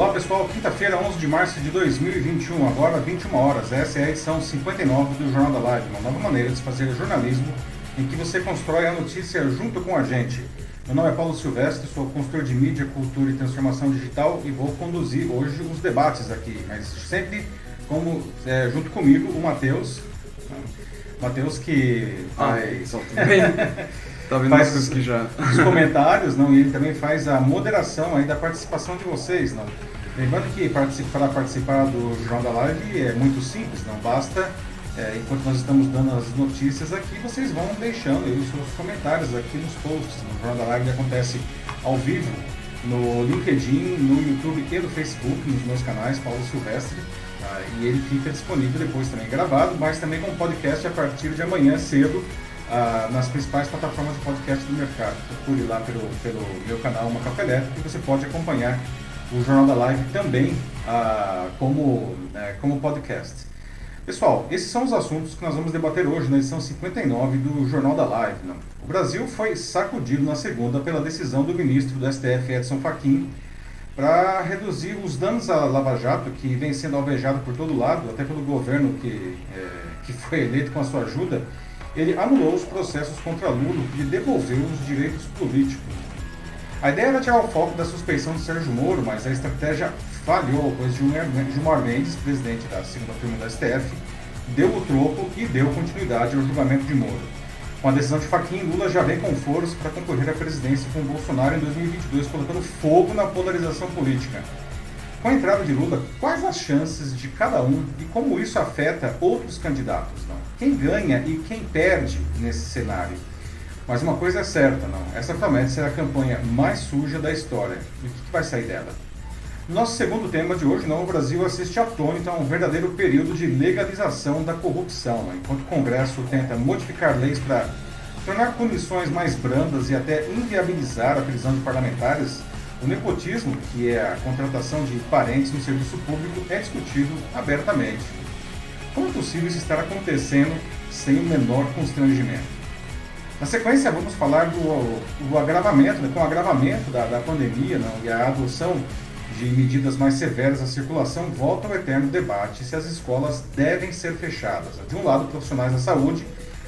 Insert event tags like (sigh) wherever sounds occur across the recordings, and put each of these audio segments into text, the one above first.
Olá pessoal, quinta-feira, 11 de março de 2021, agora 21 horas. Essa é a edição 59 do Jornal da Live, uma nova maneira de fazer jornalismo em que você constrói a notícia junto com a gente. Meu nome é Paulo Silvestre, sou consultor de mídia, cultura e transformação digital e vou conduzir hoje os debates aqui, mas sempre como, é, junto comigo o Matheus. Matheus que Ai, bem. (laughs) Tá vendo faz os, que já... os comentários, não, e ele também faz a moderação aí da participação de vocês, não. Lembrando que para participar do Jornal da Live é muito simples, não basta, é, enquanto nós estamos dando as notícias aqui, vocês vão deixando os seus comentários aqui nos posts. O Jornal da Live acontece ao vivo no LinkedIn, no YouTube e no Facebook, nos meus canais, Paulo Silvestre. Tá? E ele fica disponível depois também gravado, mas também com podcast a partir de amanhã cedo, ah, nas principais plataformas de podcast do mercado. Procure lá pelo, pelo meu canal Uma Café Elétrico e você pode acompanhar o Jornal da Live também ah, como, né, como podcast. Pessoal, esses são os assuntos que nós vamos debater hoje na edição 59 do Jornal da Live. Não? O Brasil foi sacudido na segunda pela decisão do ministro do STF, Edson Fachin, para reduzir os danos à Lava Jato, que vem sendo alvejado por todo lado, até pelo governo que, é, que foi eleito com a sua ajuda. Ele anulou os processos contra Lula e devolveu os direitos políticos. A ideia era tirar o foco da suspeição de Sérgio Moro, mas a estratégia falhou, pois Gilmar Mendes, presidente da segunda turma da STF, deu o troco e deu continuidade ao julgamento de Moro. Com a decisão de Faquinha, Lula já vem com força para concorrer à presidência com Bolsonaro em 2022, colocando fogo na polarização política. Com a entrada de Lula, quais as chances de cada um e como isso afeta outros candidatos? Não? Quem ganha e quem perde nesse cenário? Mas uma coisa é certa, não. Essa promete ser a campanha mais suja da história. E o que vai sair dela? Nosso segundo tema de hoje, não, o Brasil assiste atônito a um verdadeiro período de legalização da corrupção, enquanto o Congresso tenta modificar leis para tornar punições mais brandas e até inviabilizar a prisão de parlamentares, o nepotismo, que é a contratação de parentes no serviço público, é discutido abertamente. Como é possível isso estar acontecendo sem o menor constrangimento? Na sequência, vamos falar do, do agravamento, né, com o agravamento da, da pandemia não, e a adoção de medidas mais severas à circulação, volta ao eterno debate se as escolas devem ser fechadas. De um lado, profissionais da saúde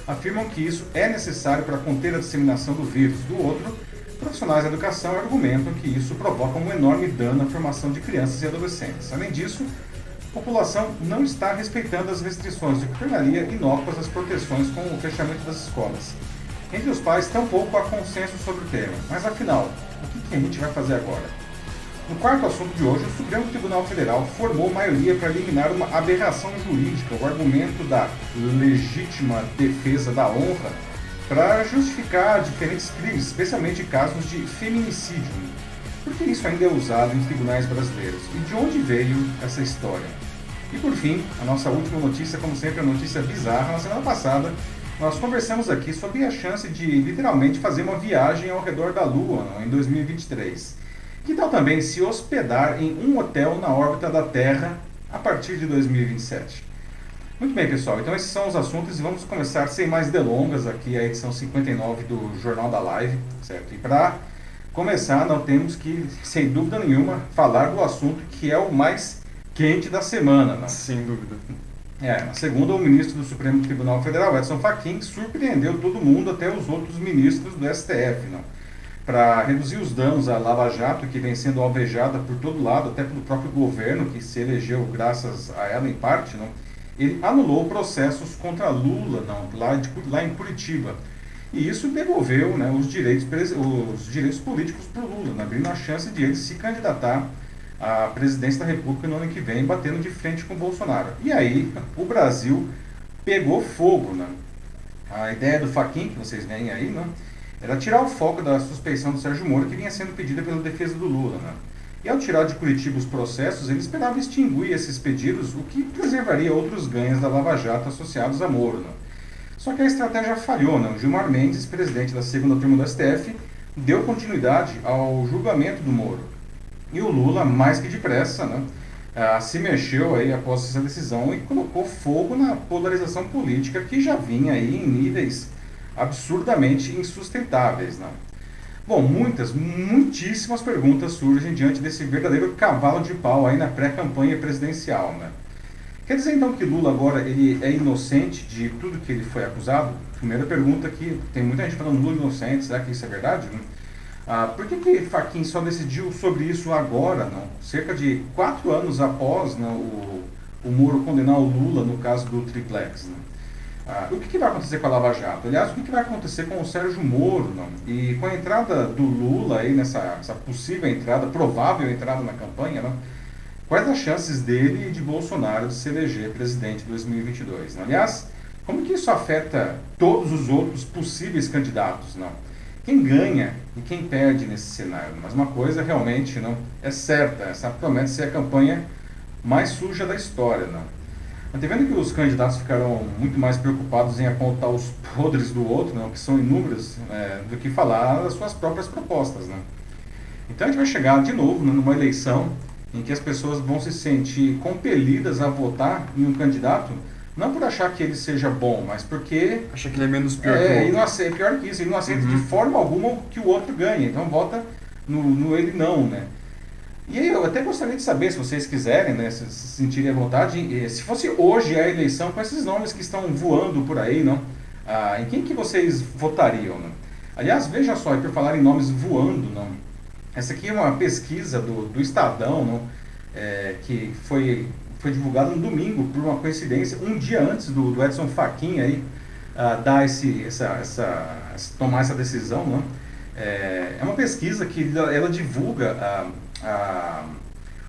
afirmam que isso é necessário para conter a disseminação do vírus. Do outro, profissionais da educação argumentam que isso provoca um enorme dano à formação de crianças e adolescentes. Além disso, a população não está respeitando as restrições, o que tornaria inócuas as proteções com o fechamento das escolas. Entre os pais, tampouco há consenso sobre o tema. Mas afinal, o que a gente vai fazer agora? No quarto assunto de hoje, o Supremo Tribunal Federal formou maioria para eliminar uma aberração jurídica, o argumento da legítima defesa da honra, para justificar diferentes crimes, especialmente casos de feminicídio. Por que isso ainda é usado em tribunais brasileiros? E de onde veio essa história? E por fim, a nossa última notícia, como sempre, a notícia bizarra. Na semana passada, nós conversamos aqui sobre a chance de literalmente fazer uma viagem ao redor da Lua em 2023. Que tal também se hospedar em um hotel na órbita da Terra a partir de 2027? Muito bem, pessoal. Então esses são os assuntos e vamos começar sem mais delongas aqui a edição 59 do Jornal da Live, certo? E para começar, nós temos que, sem dúvida nenhuma, falar do assunto que é o mais quente da semana. Né? Sem dúvida. É, segundo o ministro do Supremo Tribunal Federal, Edson Fachin, surpreendeu todo mundo, até os outros ministros do STF, não? Para reduzir os danos à Lava Jato, que vem sendo alvejada por todo lado, até pelo próprio governo, que se elegeu graças a ela em parte, não? ele anulou processos contra Lula não, lá, de, lá em Curitiba. E isso devolveu né, os, direitos, os direitos políticos para o Lula, né, abrindo a chance de ele se candidatar a presidência da República no ano que vem, batendo de frente com o Bolsonaro. E aí o Brasil pegou fogo. Né? A ideia do Faquin, que vocês veem aí, né? era tirar o foco da suspeição do Sérgio Moro, que vinha sendo pedida pela defesa do Lula. Né? E ao tirar de Curitiba os processos, ele esperava extinguir esses pedidos, o que preservaria outros ganhos da Lava Jato associados a Moro. Né? Só que a estratégia falhou. Né? O Gilmar Mendes, presidente da segunda turma do STF, deu continuidade ao julgamento do Moro. E o Lula, mais que depressa, né, ah, se mexeu aí após essa decisão e colocou fogo na polarização política que já vinha aí em níveis absurdamente insustentáveis. Né? Bom, muitas, muitíssimas perguntas surgem diante desse verdadeiro cavalo de pau aí na pré-campanha presidencial, né? Quer dizer então que Lula agora ele é inocente de tudo que ele foi acusado? Primeira pergunta que tem muita gente falando Lula inocente, será que isso é verdade? Ah, por que, que Faquin só decidiu sobre isso agora, não? Cerca de quatro anos após não, o, o Moro condenar o Lula no caso do triplex, né? Ah, o que, que, vai acontecer com a Lava Jato? Aliás, o que, que, vai acontecer com o Sérgio Moro? Não? E com a entrada do Lula aí nessa possível entrada, provável entrada na campanha, não? quais as chances dele e de Bolsonaro de se eleger presidente em 2022? Não? Aliás, como que isso afeta todos os outros possíveis candidatos? Não? Quem ganha e quem perde nesse cenário? Mas uma coisa realmente não é certa, essa promete ser a campanha mais suja da história. Não? Mas vendo que os candidatos ficaram muito mais preocupados em apontar os podres do outro, né, que são inúmeros, é, do que falar das suas próprias propostas. Né? Então a gente vai chegar de novo né, numa eleição em que as pessoas vão se sentir compelidas a votar em um candidato, não por achar que ele seja bom, mas porque. Acha que ele é menos pior é, que o outro. Ele não aceita, pior que isso, ele não aceita uhum. de forma alguma que o outro ganhe. Então vota no, no ele não, né? E aí eu até gostaria de saber, se vocês quiserem, né, se, se sentirem à vontade, se fosse hoje a eleição, com esses nomes que estão voando por aí, não? Ah, em quem que vocês votariam? Não? Aliás, veja só, por falar em nomes voando, não? Essa aqui é uma pesquisa do, do Estadão, não? É, que foi, foi divulgada no domingo, por uma coincidência, um dia antes do, do Edson Fachin aí, ah, dar esse, essa, essa, tomar essa decisão, não? É, é uma pesquisa que ela divulga... Ah, a,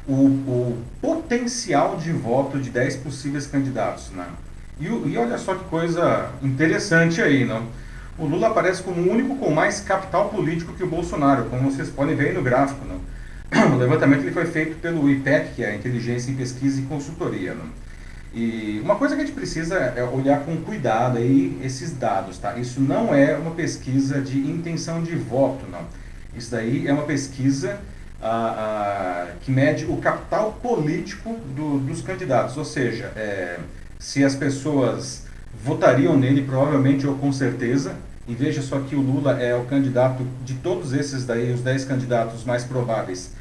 o, o, potencial de voto de 10 possíveis candidatos. Né? E, e, olha só que coisa interessante aí, não? O Lula aparece como o único com mais capital político que o Bolsonaro, como vocês podem ver aí no gráfico. Não? O levantamento ele foi feito pelo IPEC, que é a Inteligência em Pesquisa e Consultoria. Não? E uma coisa que a gente precisa é olhar com cuidado aí esses dados, tá? Isso não é uma pesquisa de intenção de voto, não. Isso daí é uma pesquisa a, a, que mede o capital político do, dos candidatos, ou seja, é, se as pessoas votariam nele, provavelmente ou com certeza, e veja só que o Lula é o candidato de todos esses daí, os 10 candidatos mais prováveis,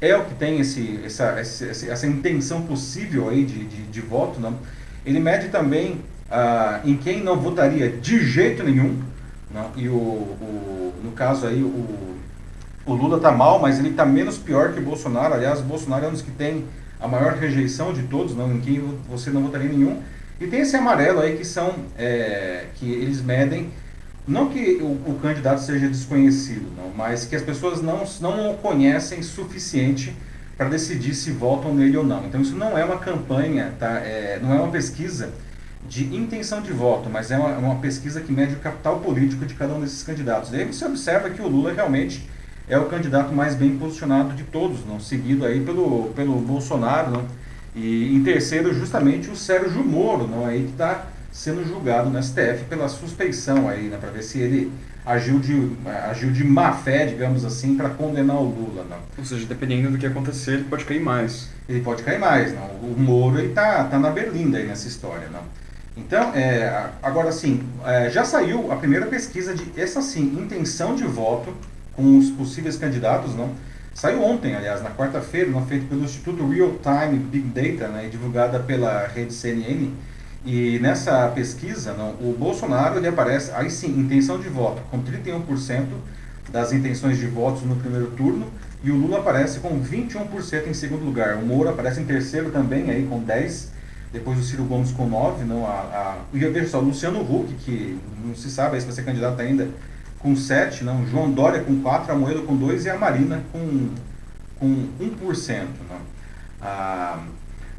é o que tem esse, essa, essa, essa intenção possível aí de, de, de voto, não? ele mede também ah, em quem não votaria de jeito nenhum, não? e o, o, no caso aí o o Lula está mal, mas ele está menos pior que o Bolsonaro. Aliás, o Bolsonaro é um dos que tem a maior rejeição de todos, não, em quem você não votaria nenhum. E tem esse amarelo aí que são, é, que eles medem, não que o, o, candidato seja desconhecido, não, mas que as pessoas não, não o conhecem suficiente para decidir se votam nele ou não. Então isso não é uma campanha, tá? É, não é uma pesquisa de intenção de voto, mas é uma, uma pesquisa que mede o capital político de cada um desses candidatos. E aí você observa que o Lula realmente é o candidato mais bem posicionado de todos, não seguido aí pelo, pelo Bolsonaro, não? E em terceiro, justamente o Sérgio Moro, não aí que está sendo julgado no STF pela suspeição aí, né, para ver se ele agiu de agiu de má fé, digamos assim, para condenar o Lula, não. Ou seja, dependendo do que acontecer, ele pode cair mais. Ele pode cair mais, não. O Moro ele tá na berlinda aí nessa história, não. Então, é, agora sim, é, já saiu a primeira pesquisa de essa sim intenção de voto com os possíveis candidatos, não? Saiu ontem, aliás, na quarta-feira, não, feito pelo Instituto Real Time Big Data, né, divulgada pela rede CNN. E nessa pesquisa, não, o Bolsonaro ele aparece, aí sim, intenção de voto, com 31% das intenções de votos no primeiro turno, e o Lula aparece com 21% em segundo lugar. O Moro aparece em terceiro também, aí com 10%, depois o Ciro Gomes com 9%. Não, a, a, e veja só, o Luciano Huck, que não se sabe se vai ser candidato ainda, com 7, não, João Dória com 4, a Moeda com 2 e a Marina com, com 1%. Não. Ah,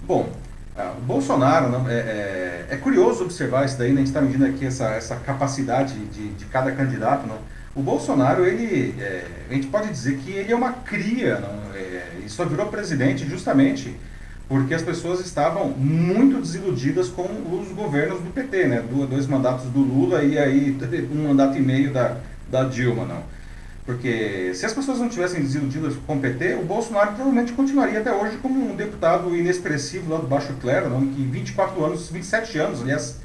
bom, ah, o Bolsonaro, não, é, é, é, curioso observar isso daí, né? a gente está medindo aqui essa, essa capacidade de, de cada candidato. Não. O Bolsonaro, ele, é, a gente pode dizer que ele é uma cria, não, é, e só virou presidente justamente porque as pessoas estavam muito desiludidas com os governos do PT, né? dois mandatos do Lula e aí (laughs) um mandato e meio da, da Dilma, não. Porque se as pessoas não tivessem desiludidas com o PT, o Bolsonaro provavelmente continuaria até hoje como um deputado inexpressivo lá do Baixo Clero, não? que 24 anos, 27 anos, aliás,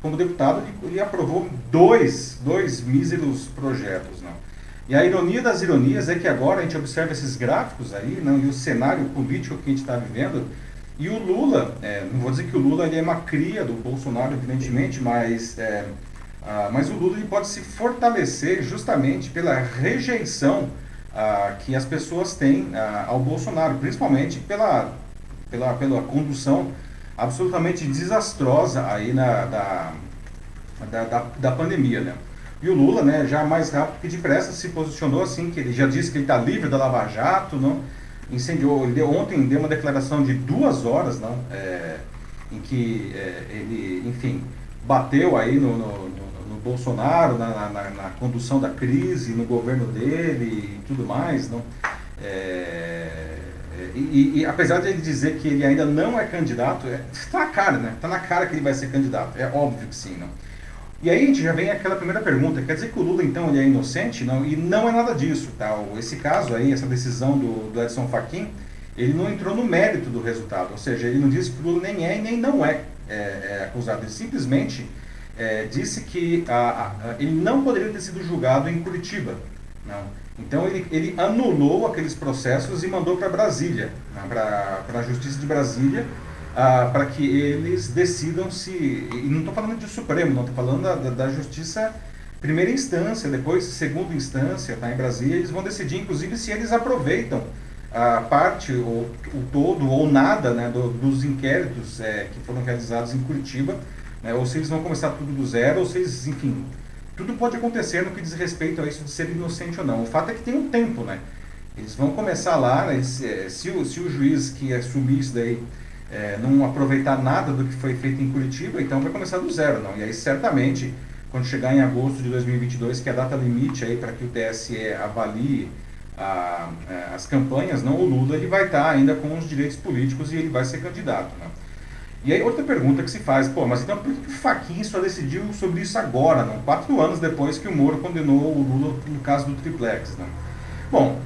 como deputado, ele, ele aprovou dois, dois míseros projetos. Não? E a ironia das ironias é que agora a gente observa esses gráficos aí, não, e o cenário político que a gente está vivendo, e o Lula, é, não vou dizer que o Lula ele é uma cria do Bolsonaro, evidentemente, mas, é, ah, mas o Lula ele pode se fortalecer justamente pela rejeição ah, que as pessoas têm ah, ao Bolsonaro, principalmente pela, pela, pela condução absolutamente desastrosa aí na, da, da, da, da pandemia, né? E o Lula, né, já mais rápido que depressa, se posicionou assim, que ele já disse que ele está livre da Lava Jato, não? Incendiou, ele deu, ontem deu uma declaração de duas horas, não? É, em que é, ele, enfim, bateu aí no, no, Bolsonaro, na, na, na, condução da crise, no governo dele e tudo mais, não? É, e, e, apesar de ele dizer que ele ainda não é candidato, está é, na cara, né? Está na cara que ele vai ser candidato. É óbvio que sim, não? E aí a gente já vem aquela primeira pergunta, quer dizer que o Lula então ele é inocente? Não, e não é nada disso, tá? Esse caso aí, essa decisão do, do Edson Fachin, ele não entrou no mérito do resultado, ou seja, ele não disse que o Lula nem é e nem não é, é, é acusado, ele simplesmente é, disse que a, a, ele não poderia ter sido julgado em Curitiba. Então ele, ele anulou aqueles processos e mandou para Brasília, né, para a Justiça de Brasília, ah, para que eles decidam se. E não estou falando de Supremo, não estou falando da, da, Justiça primeira instância, depois segunda instância, tá, em Brasília, eles vão decidir, inclusive, se eles aproveitam a parte, ou o todo, ou nada né, do, dos inquéritos é, que foram realizados em Curitiba, né, ou se eles vão começar tudo do zero, ou se eles, enfim, tudo pode acontecer no que diz respeito a isso de ser inocente ou não. O fato é que tem um tempo, né? Eles vão começar lá, né, se, é, se, o, se o juiz que assumir isso daí é, não aproveitar nada do que foi feito em Curitiba, então vai começar do zero, não. E aí certamente, quando chegar em agosto de 2022, que é a data limite aí para que o TSE avalie a, é, as campanhas, não, o Lula ele vai estar ainda com os direitos políticos e ele vai ser candidato, né? E aí outra pergunta que se faz, pô, mas então por que o Faquin só decidiu sobre isso agora, não? Quatro anos depois que o Moro condenou o Lula no caso do triplex, né? Bom,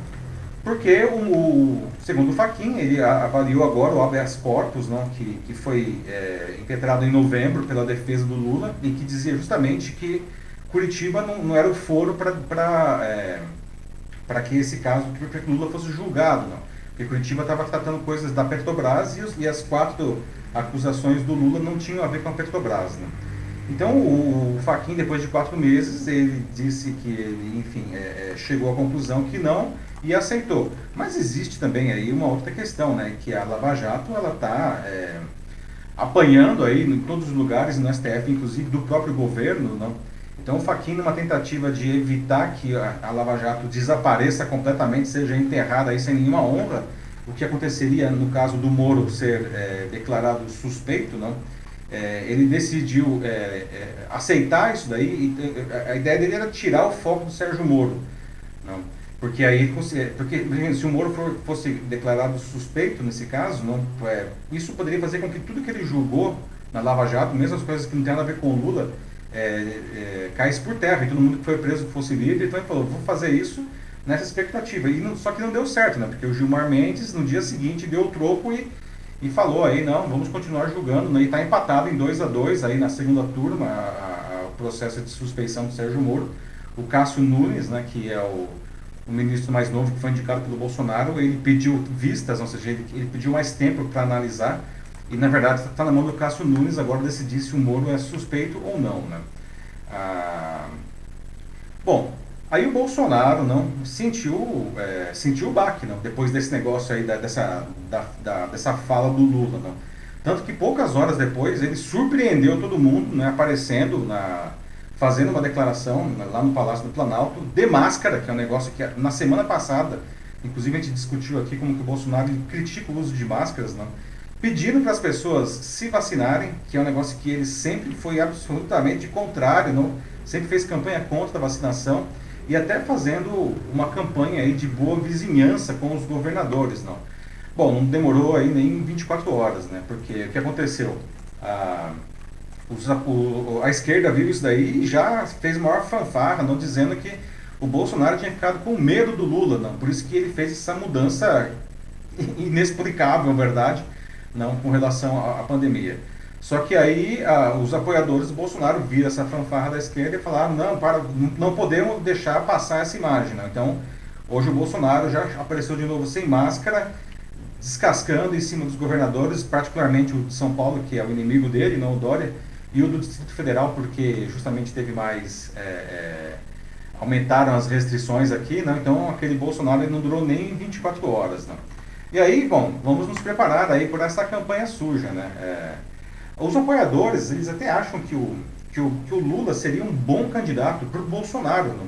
porque o, o, segundo o Faquin, ele avaliou agora o habeas corpus, não, que, que foi é, impetrado em novembro pela defesa do Lula, e que dizia justamente que Curitiba não, não era o foro para é, que esse caso, para que Lula fosse julgado, não. Porque Curitiba estava tratando coisas da Petrobras e, os, e, as quatro acusações do Lula não tinham a ver com a Petrobras, né? Então o, Faquin, depois de quatro meses, ele disse que ele, enfim, é, é chegou à conclusão que não, e aceitou. Mas existe também aí uma outra questão, né, que a Lava Jato ela está é, apanhando aí em todos os lugares no STF, inclusive do próprio governo, não? Então o Fachin, numa tentativa de evitar que a, a Lava Jato desapareça completamente, seja enterrada aí sem nenhuma honra, o que aconteceria no caso do Moro ser é, declarado suspeito, não? É, ele decidiu é, é aceitar isso daí e a ideia dele era tirar o foco do Sérgio Moro, não? Porque aí, porque se o Moro for, fosse declarado suspeito nesse caso, não, é, isso poderia fazer com que tudo que ele julgou na Lava Jato, mesmo as coisas que não tem nada a ver com Lula, é, é, caísse por terra e todo mundo que foi preso fosse livre. Então ele falou: vou fazer isso nessa expectativa. E não, só que não deu certo, né? Porque o Gilmar Mendes no dia seguinte deu o troco e, e falou aí: não, vamos continuar julgando. Né? E está empatado em 2 a 2 aí na segunda turma a, a, o processo de suspeição do Sérgio Moro. O Cássio Nunes, né, que é o o ministro mais novo que foi indicado pelo Bolsonaro, ele pediu vistas, ou seja, ele, ele pediu mais tempo para analisar, e na verdade está na mão do Cássio Nunes agora decidir se o Moro é suspeito ou não. Né? Ah, bom, aí o Bolsonaro não sentiu, é, sentiu o baque não, depois desse negócio aí, da, dessa, da, da, dessa fala do Lula. Não. Tanto que poucas horas depois ele surpreendeu todo mundo, né, aparecendo na fazendo uma declaração lá no Palácio do Planalto de máscara, que é um negócio que na semana passada, inclusive a gente discutiu aqui como que o Bolsonaro critica o uso de máscaras, não? pedindo para as pessoas se vacinarem, que é um negócio que ele sempre foi absolutamente contrário, não? sempre fez campanha contra a vacinação e até fazendo uma campanha aí de boa vizinhança com os governadores. Não? Bom, não demorou aí nem 24 horas, né? porque o que aconteceu? Ah, o, a esquerda viu isso daí e já fez maior fanfarra, não dizendo que o Bolsonaro tinha ficado com medo do Lula, não. Por isso que ele fez essa mudança (laughs) inexplicável, verdade, não com relação à pandemia. Só que aí os apoiadores do Bolsonaro viram essa fanfarra da esquerda e falaram, não, para, não podemos deixar passar essa imagem. Né? Então, hoje o Bolsonaro já apareceu de novo sem máscara, descascando em cima dos governadores, particularmente o de São Paulo, que é o inimigo dele, não o Dória, e o do Distrito Federal, porque justamente teve mais... É, é, aumentaram as restrições aqui, né? então aquele Bolsonaro não durou nem 24 horas. Né? E aí, bom, vamos nos preparar aí por essa campanha suja. Né? É, os apoiadores, eles até acham que o, que o, que o Lula seria um bom candidato para o Bolsonaro. Né?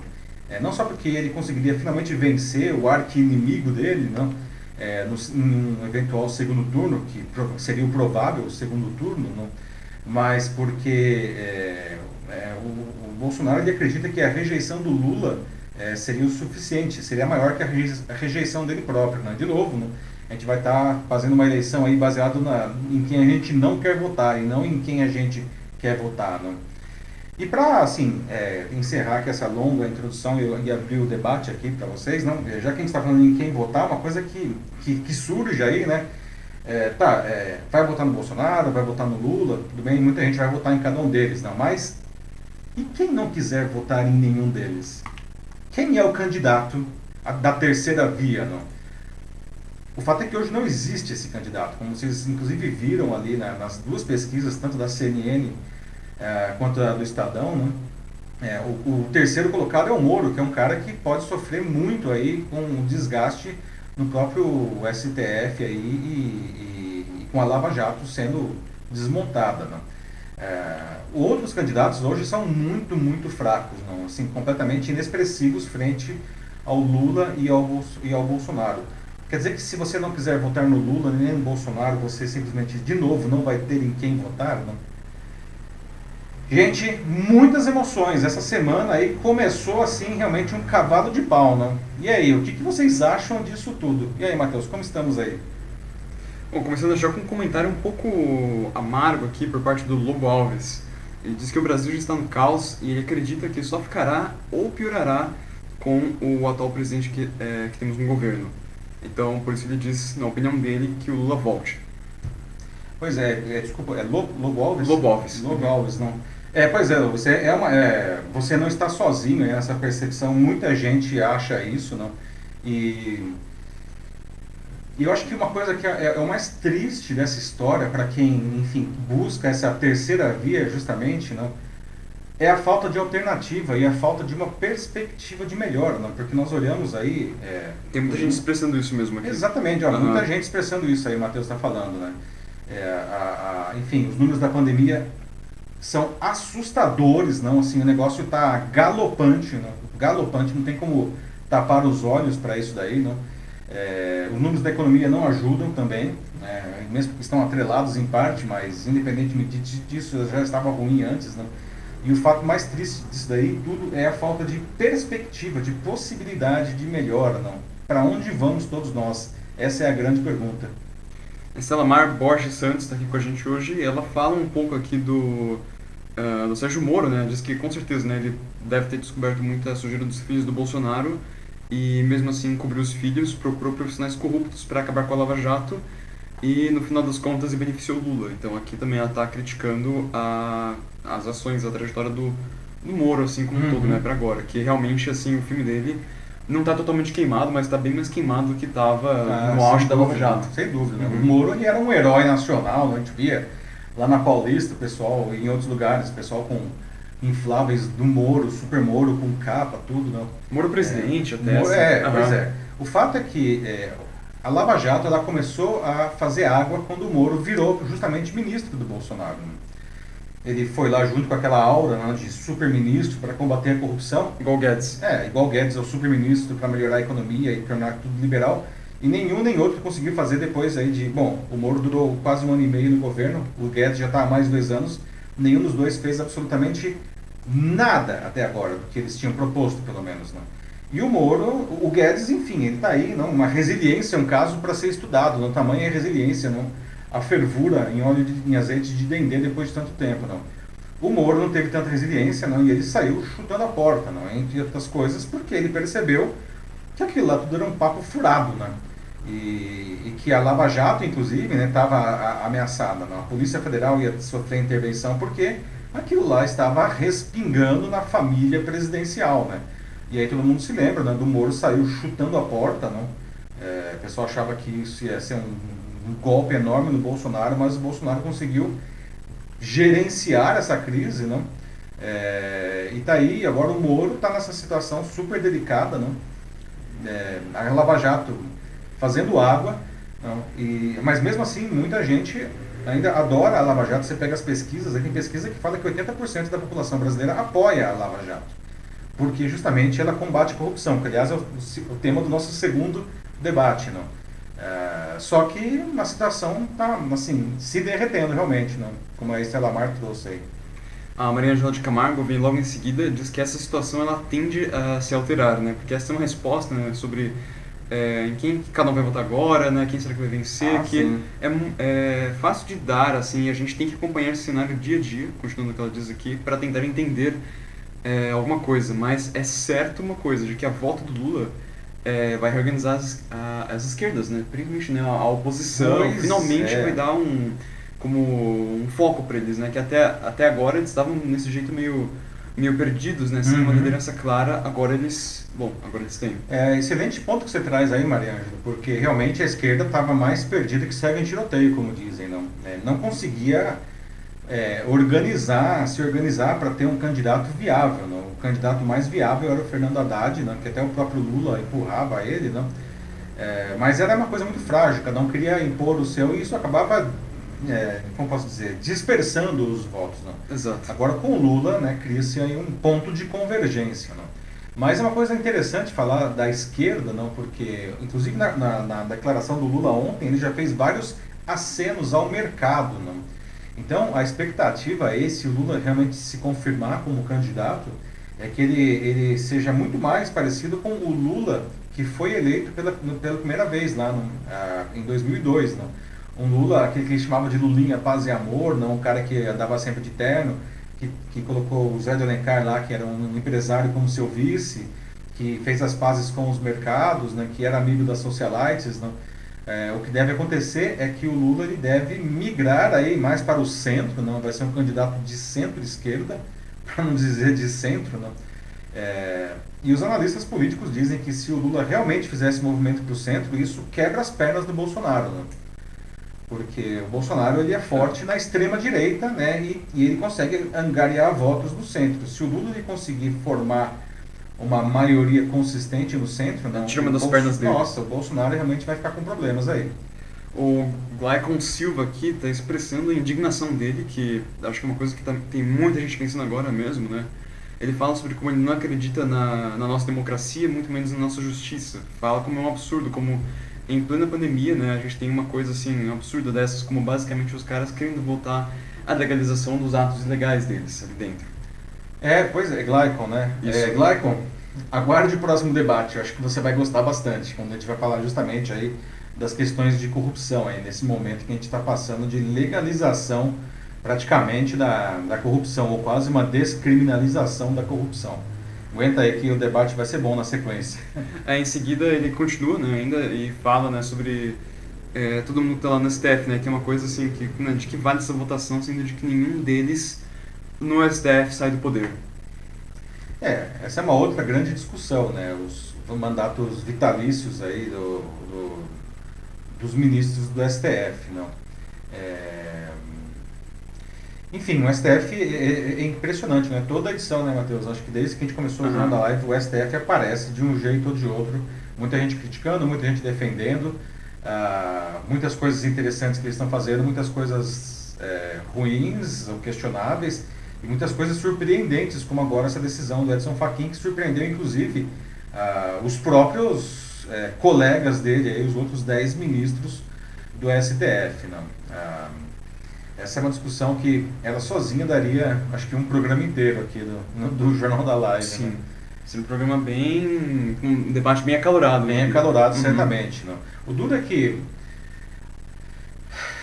É, não só porque ele conseguiria finalmente vencer o arqui-inimigo dele, não, é, no, num eventual segundo turno, que seria o provável segundo turno, não, mas porque é, é, o, o, Bolsonaro ele acredita que a rejeição do Lula é, seria o suficiente, seria maior que a rejeição dele próprio. Né? De novo, né? A gente vai estar tá fazendo uma eleição aí baseado na, em quem a gente não quer votar e não em quem a gente quer votar. Né? E para assim, é, encerrar aqui essa longa introdução e, e abrir o debate aqui para vocês, não, já que a gente está falando em quem votar, uma coisa que, que, que surge aí, né? É, tá, é, vai votar no Bolsonaro, vai votar no Lula, tudo bem, muita gente vai votar em cada um deles, não, mas e quem não quiser votar em nenhum deles? Quem é o candidato da terceira via, não? O fato é que hoje não existe esse candidato, como vocês inclusive viram ali né, nas duas pesquisas, tanto da CNN é, quanto do Estadão, né? É, o, o, terceiro colocado é o Moro, que é um cara que pode sofrer muito aí com o desgaste no próprio STF aí e, e, e com a Lava Jato sendo desmontada. Né? É, outros candidatos hoje são muito, muito fracos, não, assim, completamente inexpressivos frente ao Lula e ao, e ao Bolsonaro. Quer dizer que se você não quiser votar no Lula nem no Bolsonaro, você simplesmente, de novo, não vai ter em quem votar? Não? Gente, muitas emoções. Essa semana aí começou assim realmente um cavalo de pau, não? E aí, o que, que vocês acham disso tudo? E aí, Matheus, como estamos aí? Bom, começando já com um comentário um pouco amargo aqui por parte do Lobo Alves. Ele diz que o Brasil já está no caos e ele acredita que só ficará ou piorará com o atual presidente que, é, que temos no governo. Então, por isso ele diz, na opinião dele, que o Lula volte. Pois é, é desculpa, é Lobo, Lobo Alves? Lobo Alves. Lobo Alves, não. É, pois é, você, é uma, é, você não está sozinho nessa percepção, muita gente acha isso, não? E e eu acho que uma coisa que é, é o mais triste dessa história, para quem, enfim, busca essa terceira via, justamente, não, é a falta de alternativa e a falta de uma perspectiva de melhora, não? porque nós olhamos aí... É, Tem muita gente expressando isso mesmo aqui. Exatamente, ó, uhum. muita gente expressando isso aí, o Matheus está falando. Né? É, a, a, enfim, os números da pandemia são assustadores, não? Assim, o negócio está galopante, não? galopante, não tem como tapar os olhos para isso daí, não? É, os números da economia não ajudam também, né, mesmo que estão atrelados em parte, mas independentemente disso já estava ruim antes. Né? E o fato mais triste disso daí tudo é a falta de perspectiva, de possibilidade de melhora. não? Para onde vamos todos nós? Essa é a grande pergunta. Estela Mar Borges Santos está aqui com a gente hoje ela fala um pouco aqui do, uh, do Sérgio Moro, né? Diz que com certeza né, ele deve ter descoberto muita sujeira dos filhos do Bolsonaro e mesmo assim cobriu os filhos, procurou profissionais corruptos para acabar com a Lava Jato e no final das contas beneficiou Lula. Então aqui também ela está criticando a, as ações, a trajetória do, do Moro, assim como uhum. todo, né, para agora. Que realmente, assim, o filme dele não está totalmente queimado, mas está bem mais queimado do que estava ah, no auge da Lava Jato. Sem dúvida. Né? Uhum. O Moro ele era um herói nacional, né? a gente via lá na Paulista, pessoal, em outros lugares, pessoal com infláveis do Moro, Super Moro, com capa, tudo, não. Moro presidente é, até. Moro, é, uhum. pois é. O fato é que é, a Lava Jato ela começou a fazer água quando o Moro virou justamente ministro do Bolsonaro. Ele foi lá junto com aquela aura né, de super-ministro para combater a corrupção. Igual Guedes. É, igual Guedes é o super-ministro para melhorar a economia e tornar tudo liberal. E nenhum nem outro conseguiu fazer depois aí de... Bom, o Moro durou quase um ano e meio no governo, o Guedes já está há mais de dois anos nenhum dos dois fez absolutamente nada até agora do que eles tinham proposto, pelo menos. Né? E o Moro, o Guedes, enfim, ele está aí, não? uma resiliência, um caso para ser estudado, não? tamanho é resiliência, não? a fervura em óleo de, em azeite de dendê depois de tanto tempo. Não? O Moro não teve tanta resiliência não? e ele saiu chutando a porta, não? entre outras coisas, porque ele percebeu que aquilo lá tudo era um papo furado. Né? e, e que a Lava Jato, inclusive, estava ameaçada. Não? A Polícia Federal ia sofrer intervenção porque aquilo lá estava respingando na família presidencial. Né? E aí todo mundo se lembra né, do Moro saiu chutando a porta. Não? É, o pessoal achava que isso ia ser um, um golpe enorme no Bolsonaro, mas o Bolsonaro conseguiu gerenciar essa crise. Não? É, e tá aí, agora o Moro está nessa situação super delicada. Não? É, a Lava Jato fazendo água. Não, e, mas mesmo assim, muita gente ainda adora a Lava Jato. Você pega as pesquisas, tem pesquisa que fala que 80% da população brasileira apoia a Lava Jato. Porque justamente ela combate a corrupção, que aliás é o, o tema do nosso segundo debate. Não? É, só que a situação está assim, se derretendo realmente, não? como a Estela Mar trouxe aí. A Maria Angela de Camargo vem logo em seguida diz que essa situação ela tende a se alterar, né? Porque essa é uma resposta né, sobre é, em quem cada um vai votar agora, né? Quem será que vai vencer? Ah, que é, é, fácil de dar, assim, a gente tem que acompanhar esse cenário dia a dia, continuando o que ela diz aqui, para tentar entender é, alguma coisa. Mas é certo uma coisa, de que a volta do Lula é, vai reorganizar as, a, as esquerdas, né? Principalmente né, a, a oposição. Pois finalmente é. vai dar um como um foco para eles, né? Que até, até agora eles estavam nesse jeito meio meio perdidos, né? Sem uma Uhum. liderança clara, agora eles... Bom, agora eles têm. É excelente ponto que você traz aí, Mariângela, porque realmente a esquerda estava mais perdida que segue em tiroteio, como dizem, não? É, não conseguia é, organizar, se organizar para ter um candidato viável, não? O candidato mais viável era o Fernando Haddad, não? Que até o próprio Lula empurrava ele, não? É, mas era uma coisa muito frágil, cada um queria impor o seu e isso acabava, é, como posso dizer, dispersando os votos, não? Exato. Agora com o Lula, né, cria-se aí um ponto de convergência, não? Mas é uma coisa interessante falar da esquerda, não, porque inclusive na, na, na declaração do Lula ontem ele já fez vários acenos ao mercado, não? Então a expectativa é se o Lula realmente se confirmar como candidato é que ele, ele seja muito mais parecido com o Lula que foi eleito pela, pela primeira vez lá no, ah, em 2002, não? Um Lula, aquele que chamava de Lulinha Paz e Amor, não um cara que andava sempre de terno, que, que colocou o Zé de Alencar lá, que era um empresário como seu vice, que fez as pazes com os mercados, né, que era amigo das socialites. Não? É, o que deve acontecer é que o Lula ele deve migrar aí mais para o centro, não vai ser um candidato de centro-esquerda, (laughs) para não dizer de centro. Não? É, e os analistas políticos dizem que se o Lula realmente fizesse movimento para o centro, isso quebra as pernas do Bolsonaro. Porque o Bolsonaro ele é forte na extrema direita, né? E, e ele consegue angariar votos no centro. Se o Lula ele conseguir formar uma maioria consistente no centro, não, Tira uma das pernas dele. Nossa, o Bolsonaro realmente vai ficar com problemas aí. O Glycon Silva aqui está expressando a indignação dele, que acho que é uma coisa que tá- tem muita gente pensando agora mesmo, né? Ele fala sobre como ele não acredita na, na nossa democracia, muito menos na nossa justiça. Fala como é um absurdo, como em plena pandemia, né, a gente tem uma coisa assim absurda dessas, como basicamente os caras querendo voltar à legalização dos atos ilegais deles ali dentro. É, pois é, Glycon, né? Isso. É, Glycon, aguarde o próximo debate. Eu acho que você vai gostar bastante, quando a gente vai falar justamente aí das questões de corrupção aí, nesse momento que a gente está passando de legalização praticamente da, da corrupção, ou quase uma descriminalização da corrupção. Aguenta aí que o debate vai ser bom na sequência. Aí, (laughs) em seguida ele continua né, ainda e fala né, sobre é, todo mundo que está lá no STF, né, que é uma coisa assim, que, né, de que vale essa votação, sendo de que nenhum deles no STF sai do poder. É, essa é uma outra grande discussão, né? Os, mandatos vitalícios aí do, do- dos ministros do STF, não? É, enfim, o STF é, é- é impressionante, né? Toda edição, né, Matheus? Acho que desde que a gente começou o. Jornal da Live, o STF aparece de um jeito ou de outro. Muita gente criticando, muita gente defendendo, ah, muitas coisas interessantes que eles estão fazendo, muitas coisas é, ruins ou questionáveis e muitas coisas surpreendentes, como agora essa decisão do Edson Fachin, que surpreendeu inclusive ah, os próprios eh, colegas dele, aí, os outros 10 ministros do STF. Não? Ah, essa é uma discussão que ela sozinha daria, acho que um programa inteiro aqui do, do Jornal da Live. Sim. né? Sendo um programa bem. um debate bem acalorado. Bem né? acalorado, Uhum. certamente. Não? O duro é que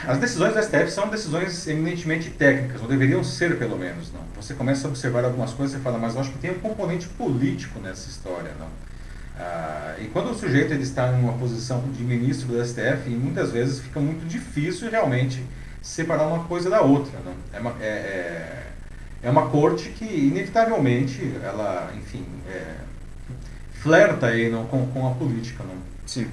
as decisões do STF são decisões eminentemente técnicas, ou deveriam ser pelo menos. Não? Você começa a observar algumas coisas e fala, mas eu acho que tem um componente político nessa história. Não? Ah, e quando o sujeito ele está em uma posição de ministro do STF, muitas vezes fica muito difícil realmente separar uma coisa da outra. Né? É, uma, é, é, é, uma corte que, inevitavelmente, ela, enfim, é, flerta aí, não, com, com a política. Não? Sim.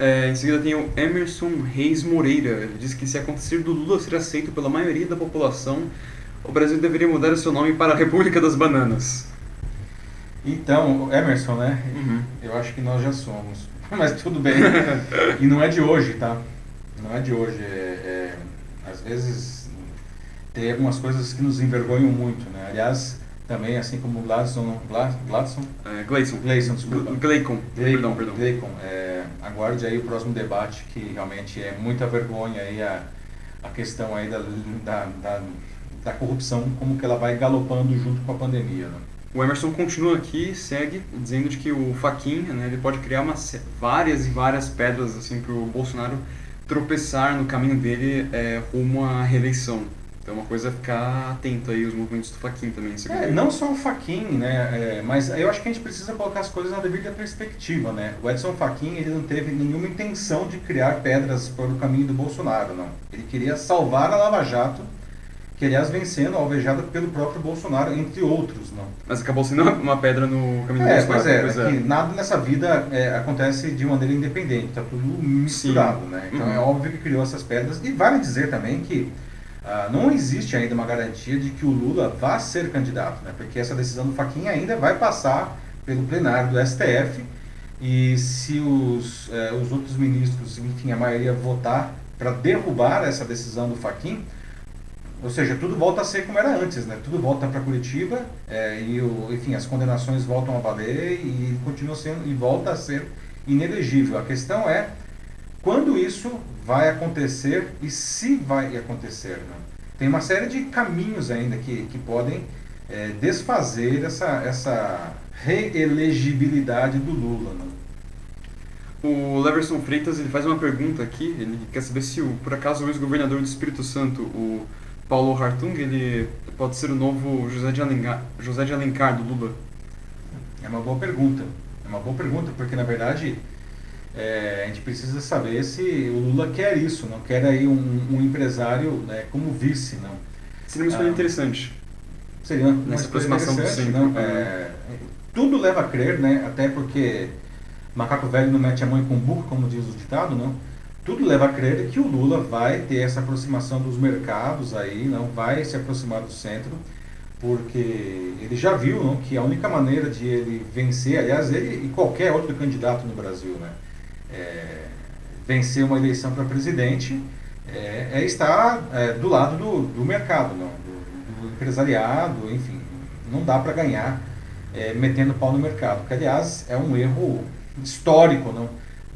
É, em seguida tem o Emerson Reis Moreira. Ele diz que se acontecer do Lula ser aceito pela maioria da população, o Brasil deveria mudar o seu nome para a República das Bananas. Então, Emerson, né? Uhum. Eu acho que nós já somos. (laughs) Mas tudo bem. e não é de hoje, tá? Não é de hoje. É, é, às vezes tem algumas coisas que nos envergonham muito, né? Aliás, também, assim como o Gladson, Gladson? É, Gleison. Gleison, desculpa. Gleicon. Perdão, perdão. Gleicon. É, aguarde aí o próximo debate, que realmente é muita vergonha aí a, a questão aí da, da, da, da corrupção, como que ela vai galopando junto com a pandemia, né? O Emerson continua aqui, segue, dizendo de que o Faquin, né, ele pode criar uma, várias e várias pedras assim, para o Bolsonaro tropeçar no caminho dele é, rumo à reeleição. Então é uma coisa é ficar atento aí os movimentos do Faquin também. É, não só o Faquin, né? É, mas eu acho que a gente precisa colocar as coisas na devida perspectiva, né? O Edson Faquin ele não teve nenhuma intenção de criar pedras para o caminho do Bolsonaro, não. Ele queria salvar a Lava Jato que aliás vem sendo alvejada pelo próprio Bolsonaro, entre outros. Não. Mas acabou sendo uma pedra no caminho é, do Bolsonaro. Pois é, é, que nada nessa vida é, acontece de maneira independente, está tudo misturado. Né? Então uhum. é óbvio que criou essas pedras. E vale dizer também que ah, não existe ainda uma garantia de que o Lula vá ser candidato, né? porque essa decisão do Faquinha ainda vai passar pelo plenário do STF. E se os, eh, os outros ministros, enfim, a maioria votar para derrubar essa decisão do Faquinha, ou seja, tudo volta a ser como era antes, né? Tudo volta para Curitiba é, e, o, enfim, as condenações voltam a valer e continua sendo e volta a ser inelegível. A questão é quando isso vai acontecer e se vai acontecer. Né? Tem uma série de caminhos ainda que, que podem é, desfazer essa, essa reelegibilidade do Lula. Né? O Leverson Freitas ele faz uma pergunta aqui, ele quer saber se o, por acaso o ex-governador do Espírito Santo, o Paulo Hartung, ele pode ser o novo José de Alencar, José de Alencar do Lula? É uma boa pergunta. É uma boa pergunta, porque na verdade é, a gente precisa saber se o Lula quer isso, não quer aí um, um empresário né, como vice, não. Seria uma escolha ah, interessante. Seria uma Nessa aproximação do centro. Não, é, tudo leva a crer, né, até porque macaco velho não mete a mãe com burro, como diz o ditado, não tudo leva a crer que o Lula vai ter essa aproximação dos mercados aí, não vai se aproximar do centro, porque ele já viu não, que a única maneira de ele vencer, aliás, ele e qualquer outro candidato no Brasil, né, é, vencer uma eleição para presidente é, é estar é, do lado do, do mercado, não, do, do, empresariado, enfim, não dá para ganhar é, metendo pau no mercado, que aliás é um erro histórico não,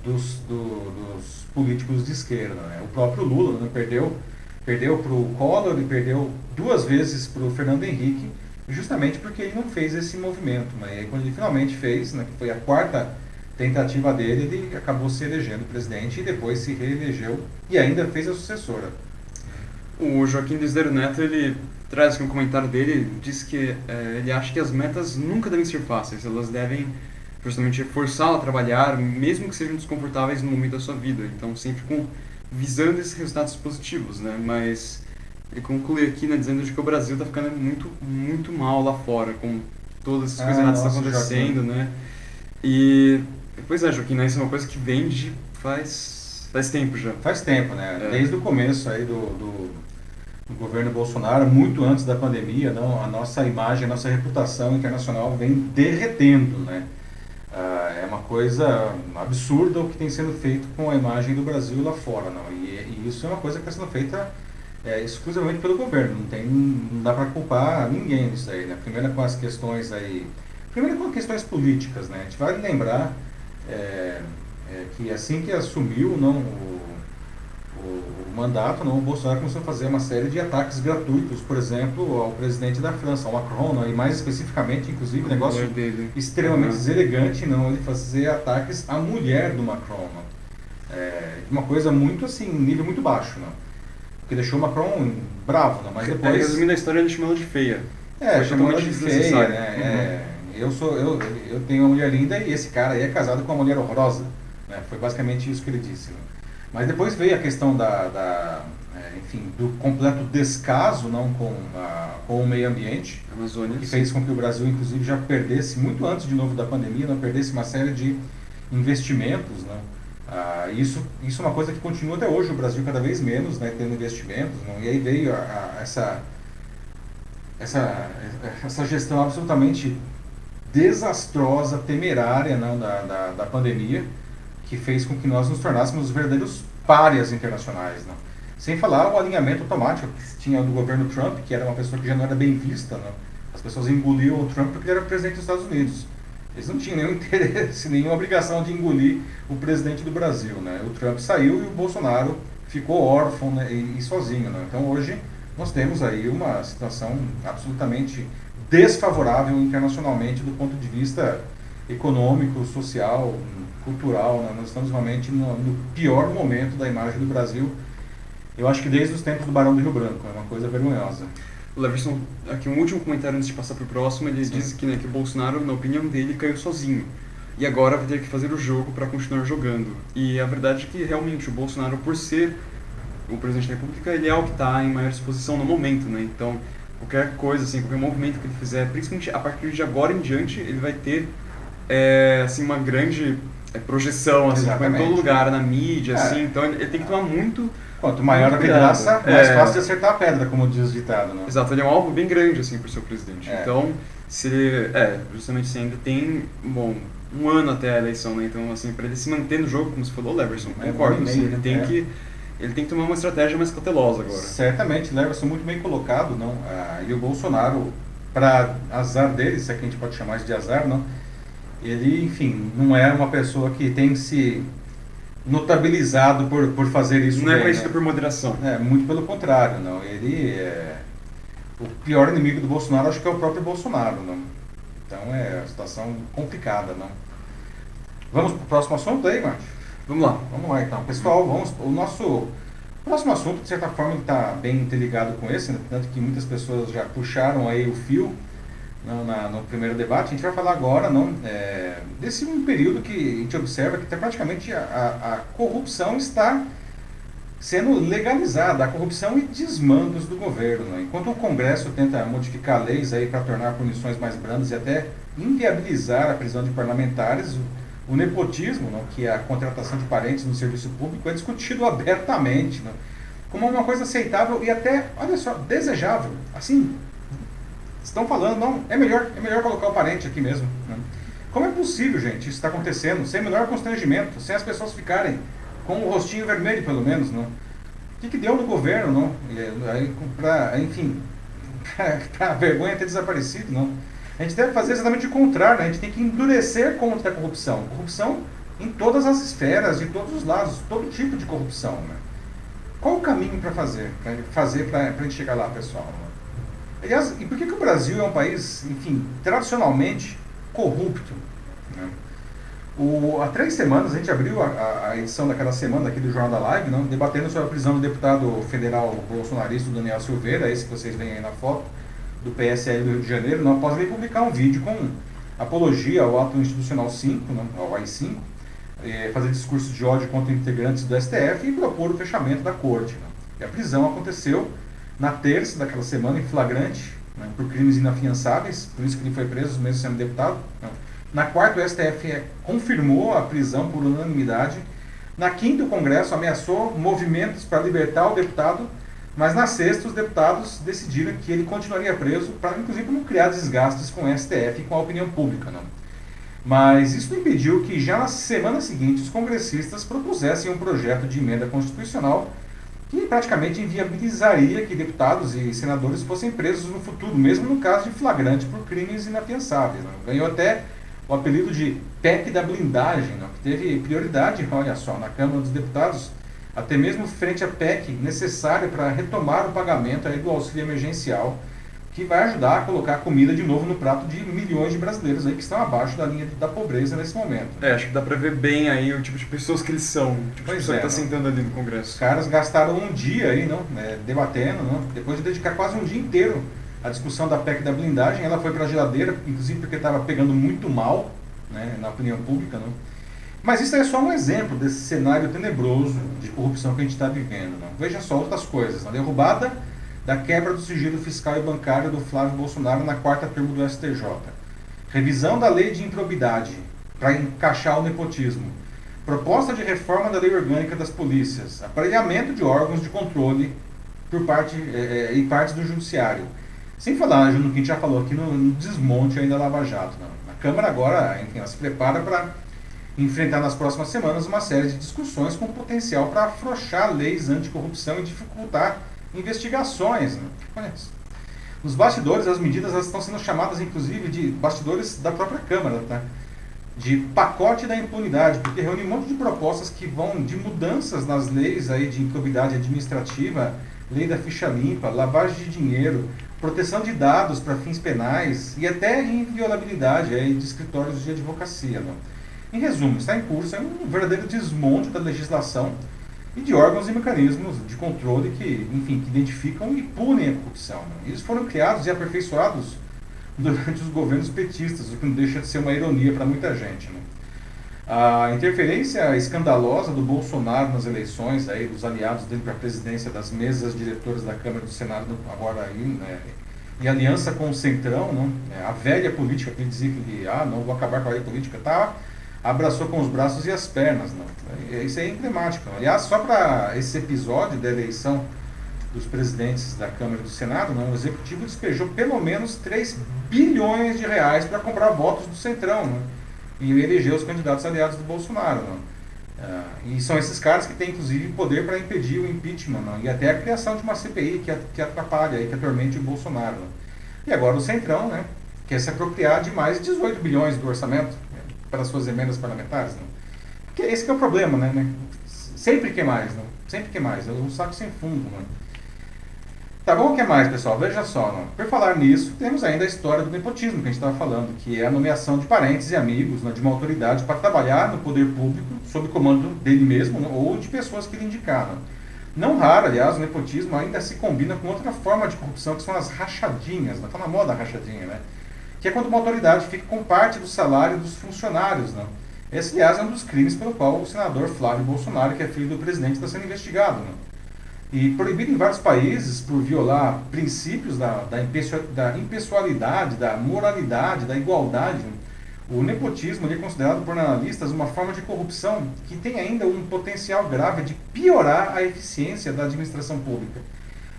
dos, do, dos políticos de esquerda. Né? O próprio Lula né, perdeu perdeu para o Collor e perdeu duas vezes para o Fernando Henrique, justamente porque ele não fez esse movimento. Né? E aí, quando ele finalmente fez, né, que foi a quarta tentativa dele, ele acabou se elegendo presidente e depois se reelegeu e ainda fez a sucessora. O Joaquim Desdeiro Neto, ele traz aqui um comentário dele, diz que é, ele acha que as metas nunca devem ser fáceis, elas devem justamente forçá-la a trabalhar, mesmo que sejam desconfortáveis no momento da sua vida. Então, sempre com visando esses resultados positivos, né? Mas ele conclui aqui, né, dizendo que o Brasil está ficando muito, muito mal lá fora, com todas essas ah, coisas erradas que estão acontecendo, Joaquim. né? E, pois é, Joaquim, né, isso é uma coisa que vem de faz, faz tempo já. Faz tempo, né? É. Desde o começo aí do, do, do, governo Bolsonaro, muito antes da pandemia, não, a nossa imagem, a nossa reputação internacional vem derretendo, né? Uh, é uma coisa absurda o que tem sendo feito com a imagem do Brasil lá fora. Não? E, e isso é uma coisa que está sendo feita é, exclusivamente pelo governo. Não, tem, não dá para culpar ninguém nisso aí. Né? Primeiro com as questões aí. Primeiro com questões políticas. Né? A gente vai lembrar é, é, que assim que assumiu não, o, o mandato, não, o Bolsonaro começou a fazer uma série de ataques gratuitos, por exemplo, ao presidente da França, ao Macron, não, e mais especificamente, inclusive, um negócio extremamente uhum. deselegante, não, ele fazer ataques à mulher do Macron, não. É, uma coisa muito assim, nível muito baixo, não. Porque deixou o Macron bravo, não, mas depois... É, resumindo a história, ele chamou ela de feia. É, chamou de feia, né, uhum. é, eu sou eu, eu tenho uma mulher linda e esse cara aí é casado com uma mulher horrorosa. Né? Foi basicamente isso que ele disse. Né? Mas depois veio a questão da, da é, enfim, do completo descaso não com, a, com o meio ambiente, Amazônia, que fez com que o Brasil, inclusive, já perdesse, muito antes de novo da pandemia, não perdesse uma série de investimentos. Né? Ah, isso, isso é uma coisa que continua até hoje, o Brasil cada vez menos né, tendo investimentos. Não? E aí veio a, a, essa, essa, essa gestão absolutamente desastrosa, temerária não, da, da, da pandemia, que fez com que nós nos tornássemos verdadeiros párias internacionais. Não? Sem falar o alinhamento automático que tinha do governo Trump, que era uma pessoa que já não era bem vista. Não? As pessoas engoliam o Trump porque ele era presidente dos Estados Unidos. Eles não tinham nenhum (laughs) interesse, nenhuma obrigação de engolir o presidente do Brasil. Né? O Trump saiu e o Bolsonaro ficou órfão né, e, e, sozinho. Né? Então hoje nós temos aí uma situação absolutamente desfavorável internacionalmente do ponto de vista econômico, social, cultural. Né? Nós estamos realmente no, no, pior momento da imagem do Brasil. Eu acho que desde os tempos do Barão do Rio Branco, é uma coisa vergonhosa. O Leverson, aqui um último comentário antes de passar para o próximo, ele Sim. diz que, né, que o Bolsonaro, na opinião dele, caiu sozinho. E agora vai ter que fazer o jogo para continuar jogando. E a verdade é que realmente o Bolsonaro, por ser o presidente da República, ele é o que está em maior exposição no momento, né? Então, qualquer coisa, assim, qualquer movimento que ele fizer, principalmente a partir de agora em diante, ele vai ter é, assim, uma grande é, projeção, assim, tipo, em todo lugar, na mídia, é. assim, então ele tem que tomar muito Quanto maior a vidraça, mais é. fácil de acertar a pedra, como diz o ditado, né? Exato, ele é um alvo bem grande, assim, para o seu presidente. É. Então, se ele, é, justamente se ainda tem, bom, um ano até a eleição, né? Então, assim, para ele se manter no jogo, como você falou, Leverson, é, concordo, assim, ele tem que ele tem que tomar uma estratégia mais cautelosa agora. Certamente, Leverson muito bem colocado, não? Ah, e o Bolsonaro, para azar dele, se é que a gente pode chamar isso de azar, não? Ele, enfim, não é uma pessoa que tem se notabilizado por, por fazer isso. Não é bem, é conhecido né? por moderação. É, muito pelo contrário, não. Ele é. O pior inimigo do Bolsonaro acho que é o próprio Bolsonaro, não. Então é uma situação complicada, não. Vamos para o próximo assunto aí, Márcio? Vamos lá. Vamos lá então. Pessoal, vamos. O nosso próximo assunto, de certa forma, está bem interligado com esse, né? tanto que muitas pessoas já puxaram aí o fio no, na, no primeiro debate. A gente vai falar agora não, é, desse um período que a gente observa que tá praticamente a, a, corrupção está sendo legalizada, a corrupção e desmandos do governo. Né? Enquanto o Congresso tenta modificar leis aí para tornar punições mais brandas e até inviabilizar a prisão de parlamentares, o nepotismo, não, que é a contratação de parentes no serviço público, é discutido abertamente não, como uma coisa aceitável e até, olha só, desejável. Assim, estão falando, não, é melhor, é melhor colocar o parente aqui mesmo. Né? Como é possível, gente, isso está acontecendo, sem o menor constrangimento, sem as pessoas ficarem com o rostinho vermelho, pelo menos, não? O que, que deu no governo, não? Pra, enfim, (laughs) a vergonha ter desaparecido, não? A gente deve fazer exatamente o contrário, né? a gente tem que endurecer contra a corrupção. Corrupção em todas as esferas, de todos os lados, todo tipo de corrupção. Né? Qual o caminho para fazer, para fazer para a gente chegar lá, pessoal? Aliás, e por que, que o Brasil é um país, enfim, tradicionalmente corrupto? Né? O, há três semanas, a gente abriu a, a, edição daquela semana aqui do Jornal da Live, não, debatendo sobre a prisão do deputado federal bolsonarista Daniel Silveira, esse que vocês veem aí na foto, do PSL do Rio de Janeiro, não, após ele publicar um vídeo com apologia ao ato institucional 5, não, ao AI-5, é, fazer discursos de ódio contra integrantes do STF e propor o fechamento da corte. Não. E a prisão aconteceu na terça daquela semana, em flagrante, né, por crimes inafiançáveis, por isso que ele foi preso, mesmo sendo deputado. Né. Na quarta, o STF confirmou a prisão por unanimidade. Na quinta, o Congresso ameaçou movimentos para libertar o deputado, mas na sexta, os deputados decidiram que ele continuaria preso, para inclusive não criar desgastes com o STF e com a opinião pública. Não. Mas isso não impediu que já na semana seguinte os congressistas propusessem um projeto de emenda constitucional que praticamente inviabilizaria que deputados e senadores fossem presos no futuro, mesmo no caso de flagrante por crimes inafiançáveis. Né? Ganhou até o apelido de PEC da blindagem, né? que teve prioridade, (laughs) olha só, na Câmara dos Deputados, até mesmo frente à PEC necessária para retomar o pagamento aí do auxílio emergencial que vai ajudar a colocar comida de novo no prato de milhões de brasileiros aí que estão abaixo da linha da pobreza nesse momento. É, acho que dá para ver bem aí o tipo de pessoas que eles são, o tipo pois de pessoa é, que está sentando ali no Congresso. Os caras gastaram um dia aí, não, é, debatendo, não, depois de dedicar quase um dia inteiro a discussão da PEC da blindagem, ela foi para a geladeira, inclusive porque estava pegando muito mal né, na opinião pública. Não? Mas isso é só um exemplo desse cenário tenebroso de corrupção que a gente está vivendo. Não? Veja só outras coisas. A derrubada da quebra do sigilo fiscal e bancário do Flávio Bolsonaro na quarta turma do STJ. Revisão da lei de improbidade para encaixar o nepotismo. Proposta de reforma da lei orgânica das polícias. Aparelhamento de órgãos de controle por parte é, e partes do judiciário. Sem falar no que a gente já falou aqui no, no desmonte ainda da Lava Jato. Não. A Câmara agora, enfim, ela se prepara para enfrentar nas próximas semanas uma série de discussões com potencial para afrouxar leis anticorrupção e dificultar investigações. Né? Nos bastidores, as medidas estão sendo chamadas, inclusive, de bastidores da própria Câmara, tá? de pacote da impunidade, porque reúne um monte de propostas que vão de mudanças nas leis aí de improbidade administrativa, lei da ficha limpa, lavagem de dinheiro, proteção de dados para fins penais e até inviolabilidade aí de escritórios de advocacia. Né? Em resumo, está em curso é um verdadeiro desmonte da legislação e de órgãos e mecanismos de controle que, enfim, que identificam e punem a corrupção. Né? Eles foram criados e aperfeiçoados durante os governos petistas, o que não deixa de ser uma ironia para muita gente. Né? A interferência escandalosa do Bolsonaro nas eleições, aí, dos aliados dele para a presidência das mesas diretoras da Câmara do Senado, agora aí, né, em aliança com o Centrão, né, a velha política que dizia que ah, não vou acabar com a velha política, tá, abraçou com os braços e as pernas. Né? Isso é emblemático. Aliás, só para esse episódio da eleição dos presidentes da Câmara e do Senado, né, o Executivo despejou pelo menos 3 bilhões de reais para comprar votos do Centrão. Né? e eleger os candidatos aliados do Bolsonaro. Não? Uh, e são esses caras que têm, inclusive, poder para impedir o impeachment não? e até a criação de uma CPI que, que atrapalha, que atormente o Bolsonaro. Não? E agora o Centrão né, quer se apropriar de mais 18 bilhões do orçamento né, para suas emendas parlamentares. Não? Porque esse que é o problema, né? né? Sempre quer mais, não? sempre quer mais. É um saco sem fundo. Não? Tá bom, o que mais, pessoal? Veja só, não? por falar nisso, temos ainda a história do nepotismo que a gente estava falando, que é a nomeação de parentes e amigos né, de uma autoridade para trabalhar no poder público sob comando dele mesmo né, ou de pessoas que ele indicaram. Não raro, aliás, o nepotismo ainda se combina com outra forma de corrupção, que são as rachadinhas, está né? na moda a rachadinha, né? Que é quando uma autoridade fica com parte do salário dos funcionários, né? Esse, aliás, é um dos crimes pelo qual o senador Flávio Bolsonaro, que é filho do presidente, está sendo investigado, né? e proibido em vários países por violar princípios da, da, da impessoalidade, da moralidade, da igualdade. O nepotismo é considerado por analistas uma forma de corrupção que tem ainda um potencial grave de piorar a eficiência da administração pública.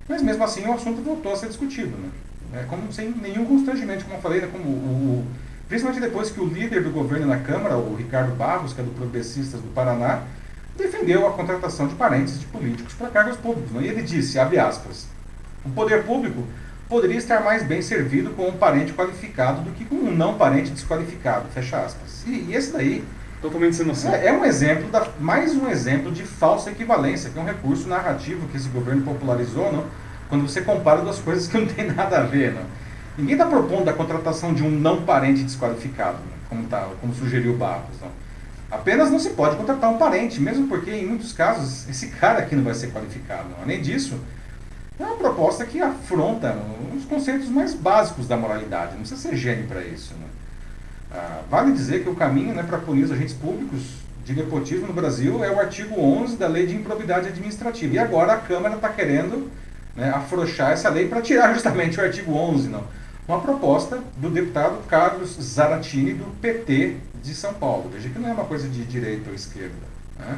Mas mesmo assim o assunto voltou a ser discutido, né? É, como sem nenhum constrangimento, como eu falei, né? como o, o, principalmente depois que o líder do governo na Câmara, o Ricardo Barros, que é do Progressistas do Paraná, defendeu a contratação de parentes de políticos para cargos públicos. Né? E ele disse, abre aspas, o poder público poderia estar mais bem servido com um parente qualificado do que com um não parente desqualificado, fecha aspas. E, e esse daí Totalmente sem noção. É, é, um exemplo, da, mais um exemplo de falsa equivalência, que é um recurso narrativo que esse governo popularizou, não? Quando você compara duas coisas que não tem (laughs) nada a ver. Não? Ninguém está propondo a contratação de um não parente desqualificado, como, tá, como sugeriu o Barros. Não? Apenas não se pode contratar um parente, mesmo porque em muitos casos esse cara aqui não vai ser qualificado. Além disso, é uma proposta que afronta os conceitos mais básicos da moralidade. Não precisa ser gênio para isso. Né? Ah, vale dizer que o caminho né, para punir os agentes públicos de nepotismo no Brasil é o artigo 11 da Lei de Improbidade Administrativa. E agora a Câmara está querendo né, afrouxar essa lei para tirar (laughs) justamente o artigo 11. Não? Uma proposta do deputado Carlos Zaratini, do PT de São Paulo. Veja que não é uma coisa de direita ou esquerda. Né?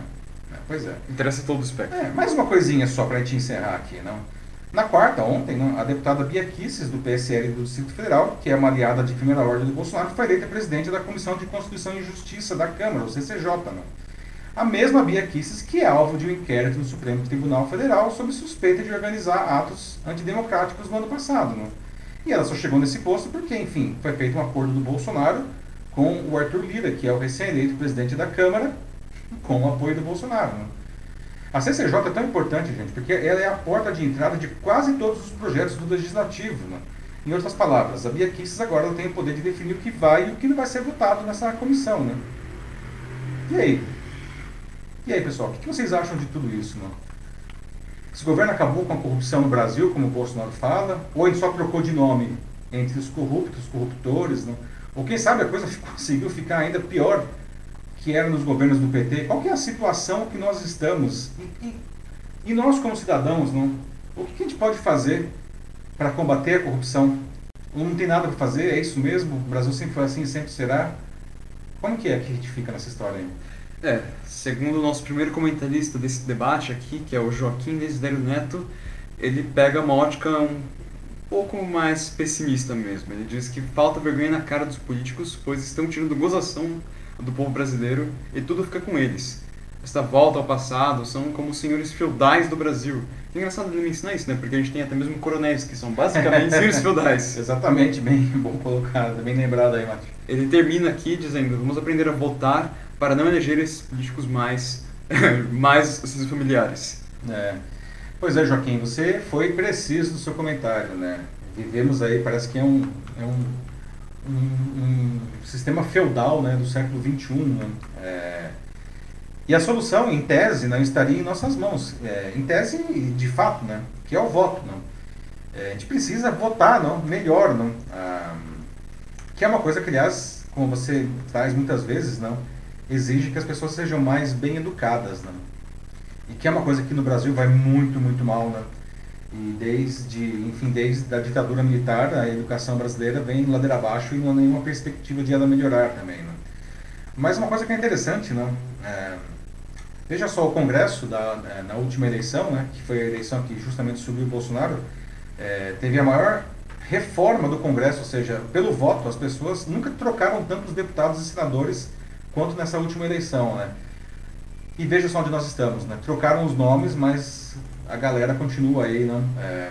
É, pois é. Interessa todo o espectro. É, mais uma coisinha só para a gente encerrar aqui. Não? Na quarta, ontem, não, a deputada Bia Kisses, do PSL do Distrito Federal, que é uma aliada de primeira ordem do Bolsonaro, foi eleita presidente da Comissão de Constituição e Justiça da Câmara, o CCJ. Não? A mesma Bia Kisses que é alvo de um inquérito no Supremo Tribunal Federal sob suspeita de organizar atos antidemocráticos no ano passado. Não? E ela só chegou nesse posto porque, enfim, foi feito um acordo do Bolsonaro com o Arthur Lira, que é o recém-eleito presidente da Câmara, com o apoio do Bolsonaro. Né? A CCJ é tão importante, gente, porque ela é a porta de entrada de quase todos os projetos do Legislativo. Né? Em outras palavras, a Bia Kicis agora tem o poder de definir o que vai e o que não vai ser votado nessa comissão. Né? E aí? E aí, pessoal, o que vocês acham de tudo isso? Né? Esse governo acabou com a corrupção no Brasil, como o Bolsonaro fala, ou ele só trocou de nome entre os corruptos, os corruptores, não? ou quem sabe a coisa (laughs) conseguiu ficar ainda pior que era nos governos do PT. Qual é a situação que nós estamos? E, e, e nós como cidadãos, não? o que a gente pode fazer para combater a corrupção? Não tem nada para fazer, é isso mesmo? O Brasil sempre foi assim e sempre será? Como que é que a gente fica nessa história aí? É, segundo o nosso primeiro comentarista desse debate aqui, que é o Joaquim Desiderio Neto, ele pega uma ótica um pouco mais pessimista mesmo. Ele diz que falta vergonha na cara dos políticos, pois estão tirando gozação do povo brasileiro e tudo fica com eles. Esta volta ao passado são como os senhores feudais do Brasil. É engraçado ele me ensinar isso, né? Porque a gente tem até mesmo coronéis, que são basicamente (laughs) senhores feudais. Exatamente, bem bom colocado, bem lembrado aí, Mati. Ele termina aqui dizendo, vamos aprender a votar para não eleger esses políticos mais, (laughs) mais esses familiares. É. Pois é, Joaquim, você foi preciso no seu comentário, né? Vivemos aí, parece que é um, é um, um, um sistema feudal né, do século XXI. Né? É, e a solução, em tese, não estaria em nossas mãos. É, em tese, de fato, né? Que é o voto, não? É, a gente precisa votar, não? Melhor, não? Ah, que é uma coisa que, aliás, como você traz muitas vezes, não? Exige que as pessoas sejam mais bem educadas, não? E que é uma coisa que no Brasil vai muito, muito mal, né? E desde, enfim, desde a ditadura militar, a educação brasileira vem ladeira abaixo e não há nenhuma perspectiva de ela melhorar também, né? Mas uma coisa que é interessante, né? É, veja só, o Congresso, da, é, na última eleição, né, que foi a eleição que justamente subiu o Bolsonaro, é, teve a maior reforma do Congresso, ou seja, pelo voto, as pessoas nunca trocaram tantos deputados e senadores quanto nessa última eleição, né? E veja só onde nós estamos, né? Trocaram os nomes, mas a galera continua aí, né? É,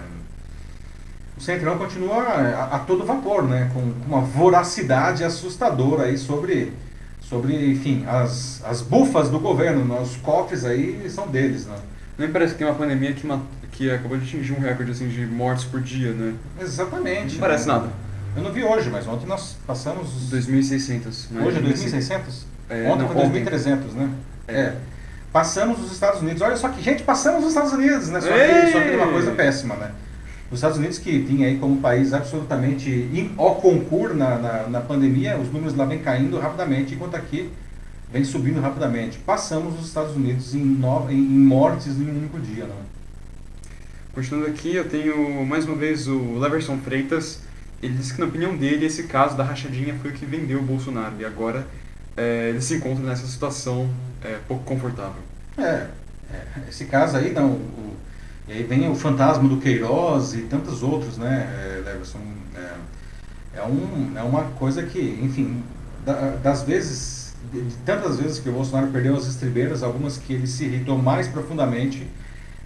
o Centrão continua a, a, todo vapor, né? Com, com, uma voracidade assustadora aí sobre, sobre enfim, as, as bufas do governo, né? os cofres aí são deles, né? Nem parece que tem uma pandemia que, que acabou de atingir um recorde assim, de mortes por dia, né? Exatamente. Não parece né? nada. Eu não vi hoje, mas ontem nós passamos... 2.600. Né? Hoje é 2.600? É, ontem não, foi 2.300, né? É. é passamos os Estados Unidos. Olha só que, gente, passamos os Estados Unidos, né? Só que, só que uma coisa péssima, né? Os Estados Unidos, que tinha aí como país absolutamente ao concurso na, na, na, pandemia, os números lá vêm caindo rapidamente, enquanto aqui vem subindo rapidamente. Passamos os Estados Unidos em, no, em, mortes em um único dia, não Continuando aqui, eu tenho mais uma vez o Leverson Freitas. Ele disse que, na opinião dele, esse caso da rachadinha foi o que vendeu o Bolsonaro. E agora é, ele se encontra nessa situação é, pouco confortável. É, é, esse caso aí, não, o, e aí vem o fantasma do Queiroz e tantos outros, né, é, Leverson? É, é, um, é uma coisa que, enfim, da, das vezes, de, tantas vezes que o Bolsonaro perdeu as estribeiras, algumas que ele se irritou mais profundamente,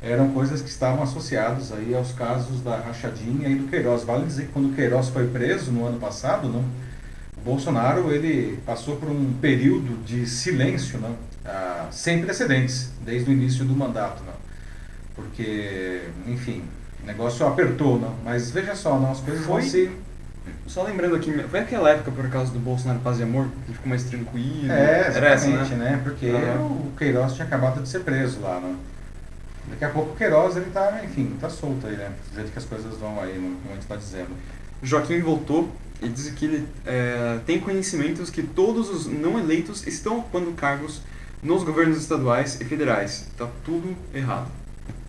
eram coisas que estavam associadas aí aos casos da rachadinha e do Queiroz. Vale dizer que quando o Queiroz foi preso no ano passado, não, Bolsonaro ele passou por um período de silêncio, não, ah, sem precedentes, desde o início do mandato, não, porque, enfim, o negócio apertou, não, mas veja só, não, as coisas foi... vão se só lembrando aqui, foi aquela época por causa do Bolsonaro Paz e Amor, que ficou mais tranquilo? É, exatamente, Era essa, né? né? Porque uhum. o Queiroz tinha acabado de ser preso lá, né? Daqui a pouco o Queiroz, ele tá, enfim, tá solto aí, né? Do jeito que as coisas vão aí, como a gente tá dizendo. Joaquim voltou e diz que ele é, tem conhecimentos que todos os não eleitos estão ocupando cargos nos governos estaduais e federais. Tá tudo errado.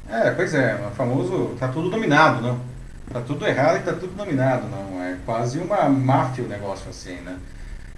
É, pois é, o famoso tá tudo dominado, não? Tá tudo errado e tá tudo dominado, não? É quase uma máfia o negócio assim, né?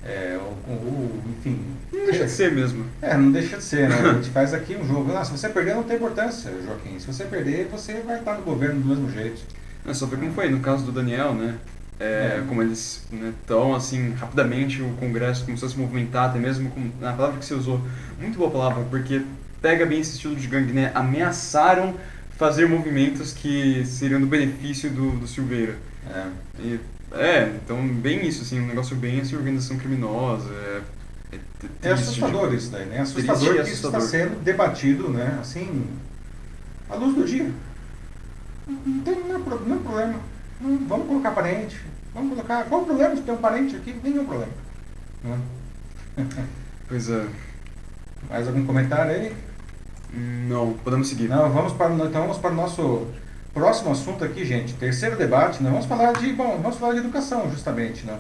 É, o, o, enfim. Não deixa de ser mesmo. É, não deixa de ser, né? A gente faz aqui um jogo. Ah, se você perder, não tem importância, Joaquim. Se você perder, você vai estar no governo do mesmo jeito. É, só ver como foi no caso do Daniel, né? É, é. Como eles né, tão assim, rapidamente o Congresso começou a se movimentar, até mesmo com a palavra que você usou, muito boa palavra, porque pega bem esse estilo de gangue, né? Ameaçaram fazer movimentos que seriam do benefício do, do Silveira. É. E, é, então bem isso, assim, um negócio bem assim, organização criminosa. É, é, é assustador isso daí, né? É assustador que assustador. isso está sendo debatido, né? Assim, à luz do dia. Não tem nenhum, nenhum problema. Não, vamos colocar parente. Vamos colocar. Qual o problema de ter um parente aqui? Nenhum problema. (laughs) Pois é. Mais algum comentário aí? Não, podemos seguir. Não, vamos para, então vamos para o nosso próximo assunto aqui, gente. Terceiro debate, nós vamos falar de, bom, vamos falar de educação, justamente, não?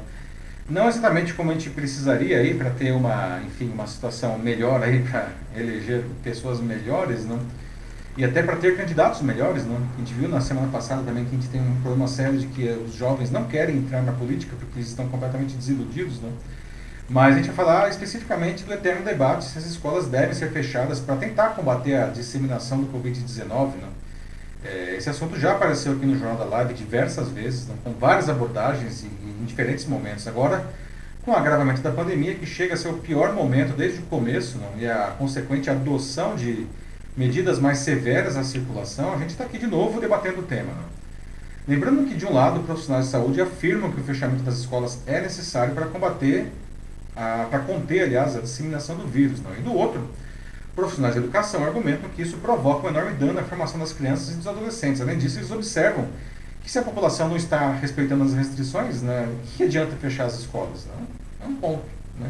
Não exatamente como a gente precisaria aí para ter uma, enfim, uma situação melhor aí para eleger pessoas melhores, não? E até para ter candidatos melhores, não? A gente viu na semana passada também que a gente tem um problema sério de que os jovens não querem entrar na política porque eles estão completamente desiludidos, não? Mas a gente vai falar especificamente do eterno debate se as escolas devem ser fechadas para tentar combater a disseminação do Covid-19. Né? É, esse assunto já apareceu aqui no Jornal da Live diversas vezes, né? com várias abordagens em, em diferentes momentos. Agora, com o agravamento da pandemia, que chega a ser o pior momento desde o começo, né? e a consequente adoção de medidas mais severas à circulação, a gente está aqui de novo debatendo o tema. Né? Lembrando que, de um lado, profissionais de saúde afirmam que o fechamento das escolas é necessário para combater para conter, aliás, a disseminação do vírus. Não? E do outro, profissionais de educação argumentam que isso provoca um enorme dano à formação das crianças e dos adolescentes. Além disso, eles observam que se a população não está respeitando as restrições, né, que adianta fechar as escolas? Não? É um ponto. Né?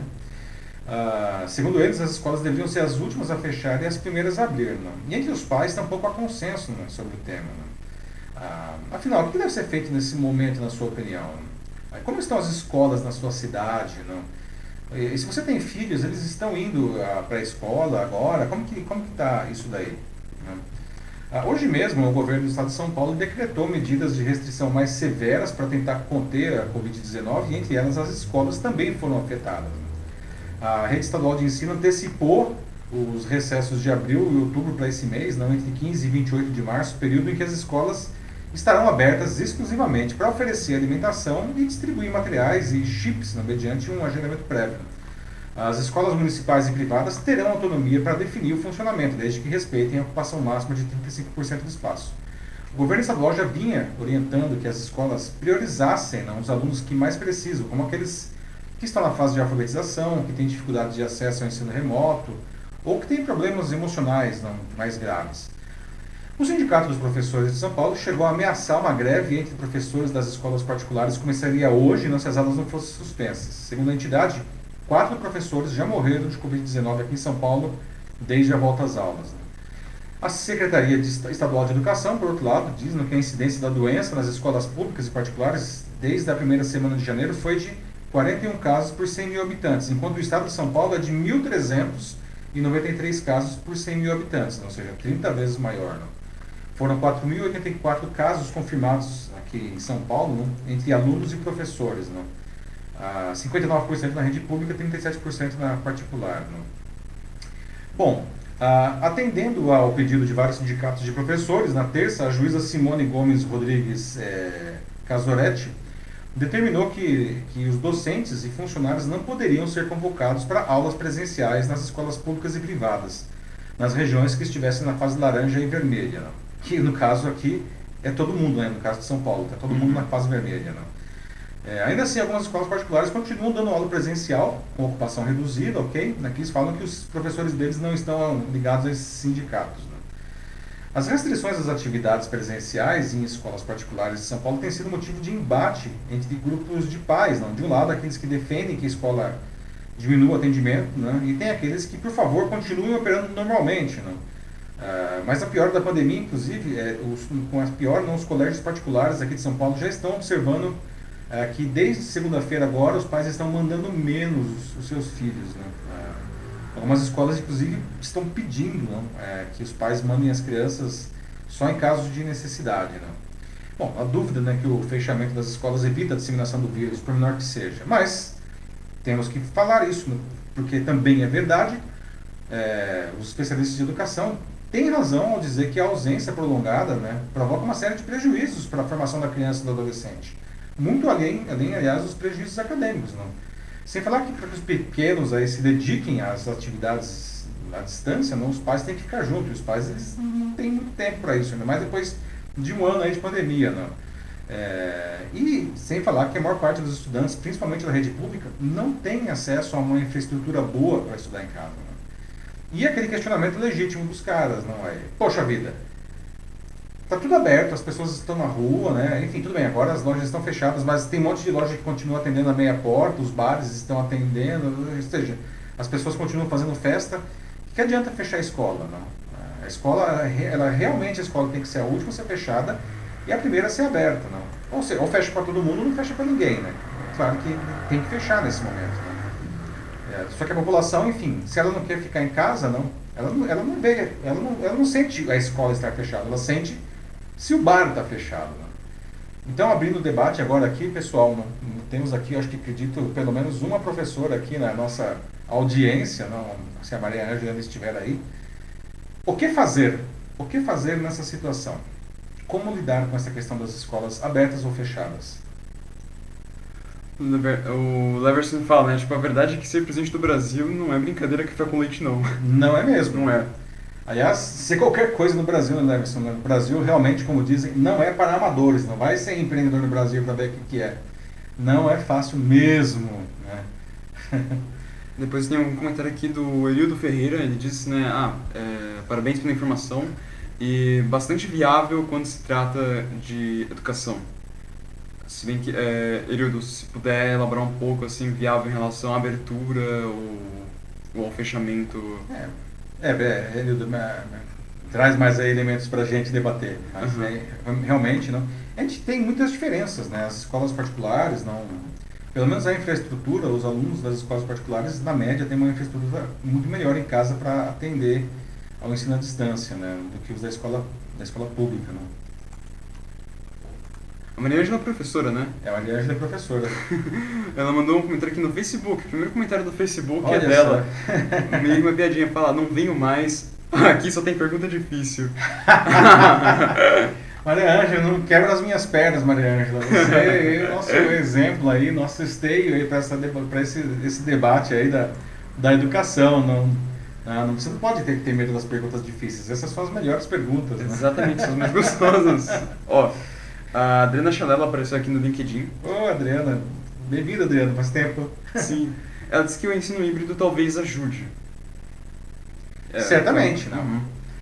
Ah, segundo eles, as escolas deveriam ser as últimas a fechar e as primeiras a abrir. Não? E entre os pais tampouco há consenso né, sobre o tema. Ah, afinal, o que deve ser feito nesse momento, na sua opinião? Como estão as escolas na sua cidade? Não? E se você tem filhos, eles estão indo ah, para a escola agora, como que como está isso daí? Né? Hoje mesmo, o governo do estado de São Paulo decretou medidas de restrição mais severas para tentar conter a Covid-19 e entre elas as escolas também foram afetadas. A rede estadual de ensino antecipou os recessos de abril e outubro para esse mês, não entre 15 e 28 de março, período em que as escolas estarão abertas exclusivamente para oferecer alimentação e distribuir materiais e chips né, mediante um agendamento prévio. As escolas municipais e privadas terão autonomia para definir o funcionamento, desde que respeitem a ocupação máxima de 35% do espaço. O governo estadual já vinha orientando que as escolas priorizassem não, os alunos que mais precisam, como aqueles que estão na fase de alfabetização, que têm dificuldade de acesso ao ensino remoto, ou que têm problemas emocionais não, mais graves. O Sindicato dos Professores de São Paulo chegou a ameaçar uma greve entre professores das escolas particulares começaria hoje se as aulas não fossem suspensas. Segundo a entidade, quatro professores já morreram de Covid-19 aqui em São Paulo desde a volta às aulas. A Secretaria Estadual de Educação, por outro lado, diz que a incidência da doença nas escolas públicas e particulares desde a primeira semana de janeiro foi de 41 casos por 100 mil habitantes, enquanto o estado de São Paulo é de 1.393 casos por 100 mil habitantes, ou seja, 30 vezes maior. Não? Foram 4.084 casos confirmados aqui em São Paulo, né, entre alunos e professores. Né? Ah, 59% na rede pública, 37% na particular. Né? Bom, ah, atendendo ao pedido de vários sindicatos de professores, na terça, a juíza Simone Gomes Rodrigues é, Casoretti determinou que, que os docentes e funcionários não poderiam ser convocados para aulas presenciais nas escolas públicas e privadas, nas regiões que estivessem na fase laranja e vermelha. Né? que no caso aqui é todo mundo, né? no caso de São Paulo, está todo mundo uhum. na fase vermelha. Né? É, ainda assim, algumas escolas particulares continuam dando aula presencial, com ocupação reduzida, ok? Aqui eles falam que os professores deles não estão ligados a esses sindicatos. Né? As restrições às atividades presenciais em escolas particulares de São Paulo têm sido motivo de embate entre grupos de pais. Não? De um lado, aqueles que defendem que a escola diminua o atendimento, né? e tem aqueles que, por favor, continuem operando normalmente. Não? Uh, mas a pior da pandemia, inclusive, é, os, com a pior, não, os colégios particulares aqui de São Paulo já estão observando uh, que desde segunda-feira agora os pais estão mandando menos os, os seus filhos. Né? Uh, algumas escolas, inclusive, estão pedindo não, é, que os pais mandem as crianças só em casos de necessidade. Né? Bom, a dúvida né, que o fechamento das escolas evita a disseminação do vírus, por menor que seja. Mas temos que falar isso, né, porque também é verdade. É, os especialistas de educação tem razão ao dizer que a ausência prolongada né, provoca uma série de prejuízos para a formação da criança e do adolescente. Muito além, além aliás, dos prejuízos acadêmicos. Não? Sem falar que para que os pequenos aí se dediquem às atividades à distância, não, os pais têm que ficar juntos. Os pais eles não têm muito tempo para isso, ainda mais depois de um ano aí de pandemia. Não? É, e sem falar que a maior parte dos estudantes, principalmente da rede pública, não tem acesso a uma infraestrutura boa para estudar em casa. Não? E aquele questionamento legítimo dos caras, não é? Poxa vida, tá tudo aberto, as pessoas estão na rua, né? Enfim, tudo bem, agora as lojas estão fechadas, mas tem um monte de loja que continua atendendo a meia porta, os bares estão atendendo, ou seja, as pessoas continuam fazendo festa. Que adianta fechar a escola, não? A escola, ela realmente a escola tem que ser a última a ser fechada e a primeira a ser aberta, não. Ou, seja, ou fecha para todo mundo ou não fecha para ninguém, né? Claro que tem que fechar nesse momento, né? É, só que a população, enfim, se ela não quer ficar em casa, não, ela não, ela não vê, ela não, ela não sente a escola estar fechada, ela sente se o bar está fechado. Né? Então, abrindo o debate agora aqui, pessoal, temos aqui, acho que acredito, pelo menos uma professora aqui na nossa audiência, não, se a Maria Ângela estiver aí. O que fazer? O que fazer nessa situação? Como lidar com essa questão das escolas abertas ou fechadas? O Leverson fala, né? Tipo, a verdade é que ser presidente do Brasil não é brincadeira que foi com leite, não. Não é mesmo. Não é. Aliás, ser qualquer coisa no Brasil, né, Leverson? No Brasil, realmente, como dizem, não é para amadores. Não vai ser empreendedor no Brasil para ver o que, que é. Não é fácil mesmo, né? (laughs) Depois tem um comentário aqui do Elildo Ferreira, ele disse, né, ah, é, parabéns pela informação e bastante viável quando se trata de educação. Se bem que, é, Elildo, se puder elaborar um pouco, assim, viável em relação à abertura ou, ou ao fechamento... É, é, é Elildo, traz mais aí elementos para a gente debater. Mas, uhum. é, realmente, não... A gente tem muitas diferenças, né? As escolas particulares não pelo menos a infraestrutura, os alunos das escolas particulares, na média, têm uma infraestrutura muito melhor em casa para atender ao ensino à distância, né, do que os da escola, da escola pública. Né. Maria Ângela é professora, né? É, a Maria Ângela é professora. (laughs) Ela mandou um comentário aqui no Facebook. O primeiro comentário do Facebook é Olha é dela. Meio uma piadinha. Fala, não venho mais. (laughs) Aqui só tem pergunta difícil. (laughs) Maria Ângela, não quebra as minhas pernas, Maria Ângela. Você é o nosso exemplo aí, nosso esteio aí para esse, esse debate aí da, da educação. Não, não, você não pode ter que ter medo das perguntas difíceis. Essas são as melhores perguntas. Né? Exatamente, são as mais gostosas. Ó, a Adriana Chanela apareceu aqui no LinkedIn. Ô, oh, Adriana. Bem-vinda, Adriana. Faz tempo. (laughs) Sim. Ela disse que o ensino híbrido talvez ajude. É, Certamente, então, não. Uhum.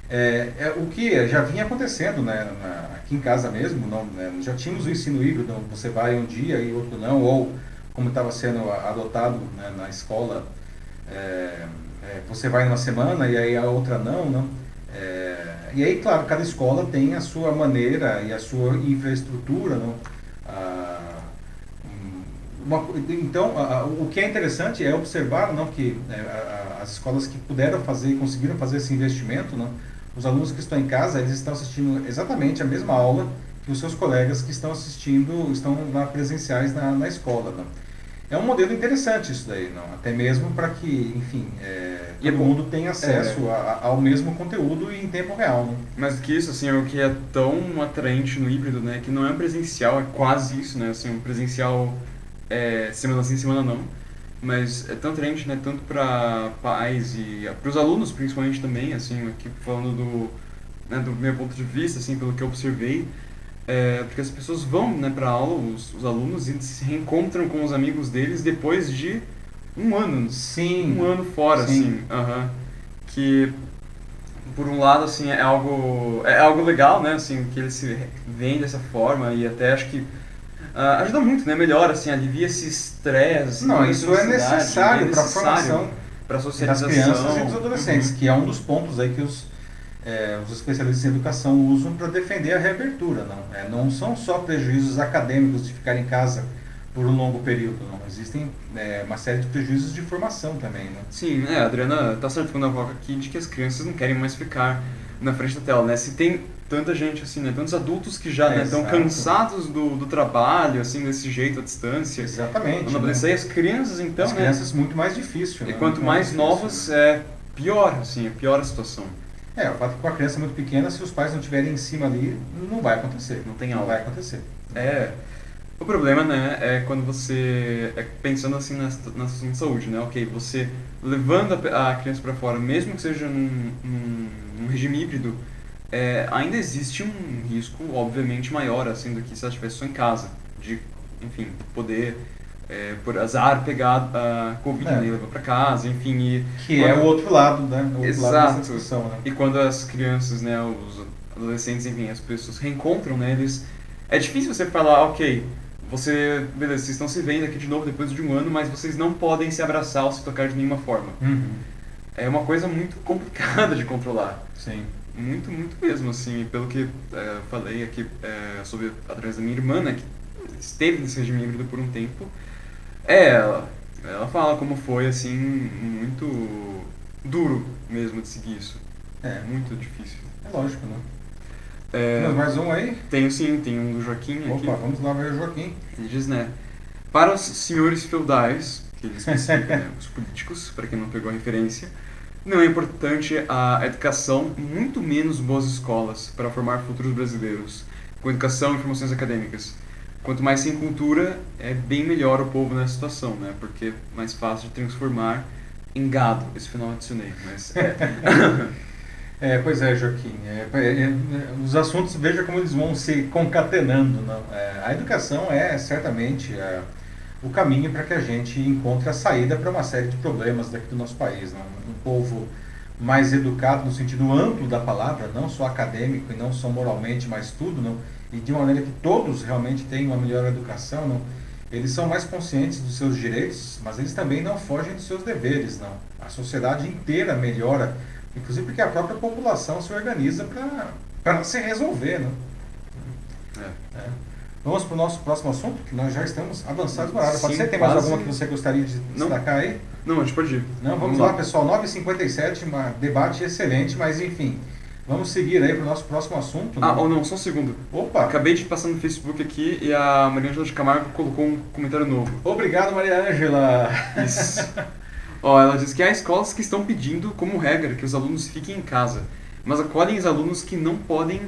É, é, o que já vinha acontecendo né, na, aqui em casa mesmo, não, né, já tínhamos o ensino híbrido, você vai um dia e outro não, ou como estava sendo adotado né, na escola, é, é, você vai numa semana e aí a outra não, não. E aí, claro, cada escola tem a sua maneira e a sua infraestrutura, não. Ah, uma, então, o que é interessante é observar não, que né, as escolas que puderam fazer, conseguiram fazer esse investimento, não, os alunos que estão em casa, eles estão assistindo exatamente a mesma aula que os seus colegas que estão assistindo, estão lá presenciais na, na escola. Não? É um modelo interessante isso daí, não? até mesmo para que, enfim, é, todo é mundo tenha acesso é. a, ao mesmo conteúdo e em tempo real. Não? Mas que isso, assim, é o que é tão atraente no híbrido, né, que não é presencial, é quase isso, né, assim, um presencial é, semana sim, semana não mas é tão atraente, né, tanto para pais e para os alunos principalmente também, assim, aqui falando do, né, do meu ponto de vista, assim, pelo que eu observei, é, porque as pessoas vão, né, para aula, os, os alunos, e se reencontram com os amigos deles depois de um ano, sim, um ano fora, sim. assim, uh -huh, que por um lado, assim, é algo, é algo legal, né, assim, que eles se veem dessa forma e até acho que Uh, ajuda muito, né? Melhora, assim, alivia esse estresse. Não, isso é necessário para a formação para a socialização das crianças e dos adolescentes, uhum. que é um dos pontos aí que os, é, os especialistas em educação usam para defender a reabertura. Não, é, não são só prejuízos acadêmicos de ficar em casa por um longo período, não. Existem é, uma série de prejuízos de formação também, né? Sim, é, a Adriana tá certo quando ela aqui de que as crianças não querem mais ficar na frente da tela, né? Se tem tanta gente assim, né? Tantos adultos que já é, estão cansados do, do trabalho, assim, desse jeito, à distância. Exatamente. Né? E as crianças, então, As crianças, né? muito mais difícil. E né? quanto mais, mais novos, é pior, assim, é pior a situação. É, o fato que com a criança muito pequena, se os pais não estiverem em cima ali, não vai acontecer. Não tem aula. Não vai acontecer. É. O problema, né, é quando você, é pensando assim na, na situação de saúde, né, ok, você levando a, a criança para fora, mesmo que seja num, num, num regime híbrido, é, ainda existe um risco, obviamente, maior assim do que se ela estivesse só em casa, de, enfim, poder, é, por azar, pegar a Covid é. e levar para casa, enfim. E que quando... é o outro lado, né? O outro Exato. lado dessa discussão, né? E quando as crianças, né, os adolescentes, enfim, as pessoas reencontram, né, eles... É difícil você falar, ok, você, beleza, vocês estão se vendo aqui de novo depois de um ano, mas vocês não podem se abraçar ou se tocar de nenhuma forma. Uhum. É uma coisa muito (laughs) complicada de controlar. Sim. Muito, muito mesmo, assim, pelo que é, falei aqui é, sobre, através da minha irmã, né, que esteve nesse regime híbrido por um tempo, é, ela, ela fala como foi, assim, muito duro mesmo de seguir isso. É. Muito difícil. É lógico, né? É, mais um aí? Tenho sim, tem um do Joaquim Opa, aqui. Opa, vamos lá ver o Joaquim. Ele diz, né, para os senhores feudais, que eles (laughs) né, os políticos, para quem não pegou a referência, não é importante a educação, muito menos boas escolas para formar futuros brasileiros, com educação e formações acadêmicas. Quanto mais sem cultura, é bem melhor o povo nessa situação, né? Porque é mais fácil de transformar em gado. Esse final adicionei, mas é. (laughs) é, pois é, Joaquim. É, é, é, os assuntos, veja como eles vão se concatenando. Não? É, a educação é certamente o caminho para que a gente encontre a saída para uma série de problemas daqui do nosso país. Não? Um povo mais educado no sentido amplo da palavra, não só acadêmico e não só moralmente, mas tudo, não? E de uma maneira que todos realmente tenham uma melhor educação, não? eles são mais conscientes dos seus direitos, mas eles também não fogem dos seus deveres. Não? A sociedade inteira melhora, inclusive porque a própria população se organiza para se resolver. Não? É. É. Vamos para o nosso próximo assunto, que nós já estamos avançados no horário. Pode ser? Tem mais alguma que você gostaria de destacar não. aí? Não, a gente pode ir. Não, vamos, vamos lá, lá, pessoal. 9h57, um debate excelente, mas enfim. Vamos seguir aí para o nosso próximo assunto. Né? Ah, ou não, só um segundo. Opa! Acabei de passar no Facebook aqui e a Maria Ângela de Camargo colocou um comentário novo. Obrigado, Maria Ângela! Isso. (laughs) Ó, ela diz que há escolas que estão pedindo como regra que os alunos fiquem em casa, mas acolhem os alunos que não podem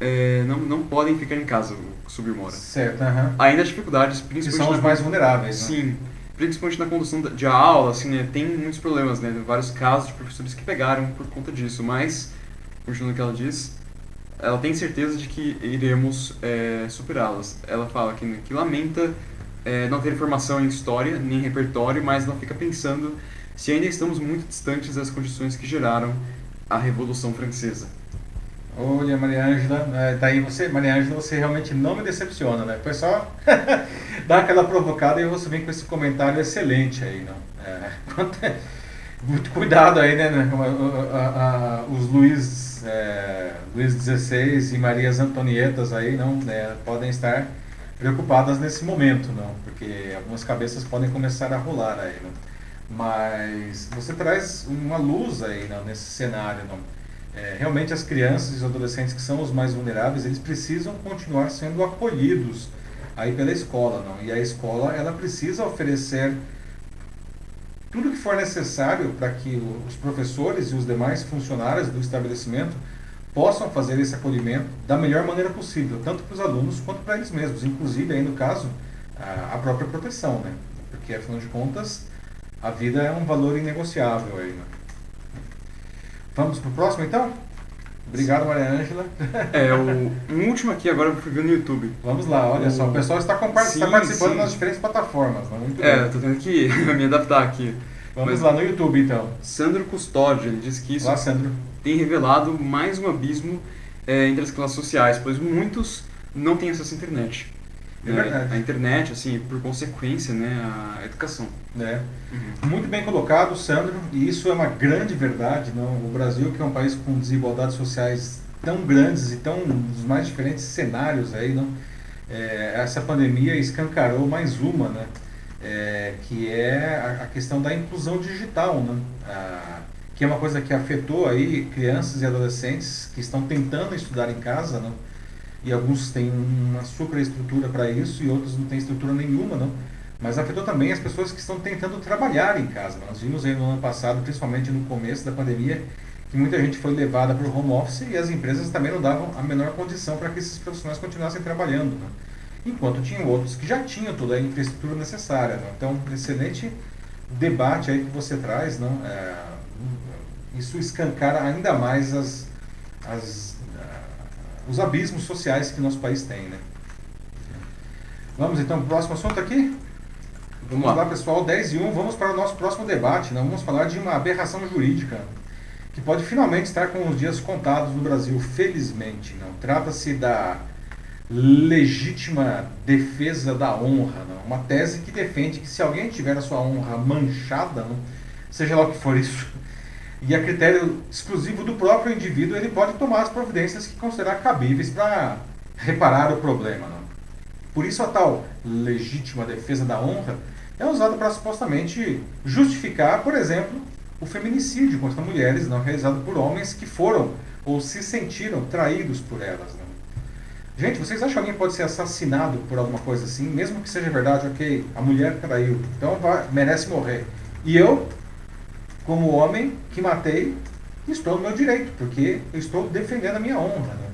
é, não, não podem ficar em casa, o submora. Certo, aham. Ainda há dificuldades, principalmente... Que são os mais vulneráveis, né? Sim, principalmente na condução de aula, assim, né, tem muitos problemas, né, vários casos de professores que pegaram por conta disso, mas, continuando o que ela diz, ela tem certeza de que iremos é, superá-las. Ela fala que, que lamenta é, não ter formação em história, nem repertório, mas ela fica pensando se ainda estamos muito distantes das condições que geraram a Revolução Francesa. Olha, Maria Ângela, é, daí você, Maria Ângela, você realmente não me decepciona, né? Foi só (laughs) dar aquela provocada e você vem com esse comentário excelente aí, não? É, (laughs) muito cuidado aí, né? né os Luiz, é, Luiz XVI e Marias Antonietas aí, não, né, podem estar preocupadas nesse momento, não? Porque algumas cabeças podem começar a rolar aí, não? Mas você traz uma luz aí, não, nesse cenário, não? é, realmente as crianças e os adolescentes que são os mais vulneráveis, eles precisam continuar sendo acolhidos aí pela escola, não? E a escola, ela precisa oferecer tudo que for necessário para que os professores e os demais funcionários do estabelecimento possam fazer esse acolhimento da melhor maneira possível, tanto para os alunos quanto para eles mesmos, inclusive aí no caso a, própria proteção, né? Porque afinal de contas a vida é um valor inegociável aí, né? Vamos pro próximo então? Obrigado, Maria Ângela. (laughs) É, o um último aqui agora eu fui ver no YouTube. Vamos lá, olha o... só, o pessoal está, sim, está participando sim. nas diferentes plataformas. Né? Muito é, tô tendo que (laughs) me adaptar aqui. Vamos Mas, lá no YouTube então. Sandro Custódio, ele diz que isso tem revelado mais um abismo é, entre as classes sociais, pois muitos não têm acesso à internet. É verdade. A internet, assim, por consequência, né, a educação. É. Uhum. Muito bem colocado, Sandro, e isso é uma grande verdade. Não? O Brasil, que é um país com desigualdades sociais tão grandes e tão dos mais diferentes cenários aí, não? É, essa pandemia escancarou mais uma, né? É, que é a, a, questão da inclusão digital, né? A, que é uma coisa que afetou aí crianças e adolescentes que estão tentando estudar em casa, não? E alguns têm uma superestrutura para isso e outros não têm estrutura nenhuma, não. Mas afetou também as pessoas que estão tentando trabalhar em casa. Nós vimos aí no ano passado, principalmente no começo da pandemia, que muita gente foi levada para o home office e as empresas também não davam a menor condição para que esses profissionais continuassem trabalhando. Né? Enquanto tinham outros que já tinham toda a infraestrutura necessária. Né? Então, excelente debate aí que você traz. Não? É, isso escancara ainda mais as, as os abismos sociais que nosso país tem, né? Vamos então para o próximo assunto aqui? Vamos, lá. lá. pessoal, 10 e 1, vamos para o nosso próximo debate. Né? Vamos falar de uma aberração jurídica que pode finalmente estar com os dias contados no Brasil, felizmente. Não Trata-se da legítima defesa da honra, não? uma tese que defende que se alguém tiver a sua honra manchada, não? seja lá o que for isso, e a critério exclusivo do próprio indivíduo, ele pode tomar as providências que considerar cabíveis para reparar o problema. Não? Por isso, a tal legítima defesa da honra é usada para supostamente justificar, por exemplo, o feminicídio contra mulheres não realizado por homens que foram ou se sentiram traídos por elas. Não? Gente, vocês acham que alguém pode ser assassinado por alguma coisa assim, mesmo que seja verdade, ok, a mulher traiu, então vai, merece morrer. E eu, como homem que matei, estou no meu direito, porque eu estou defendendo a minha honra. Né?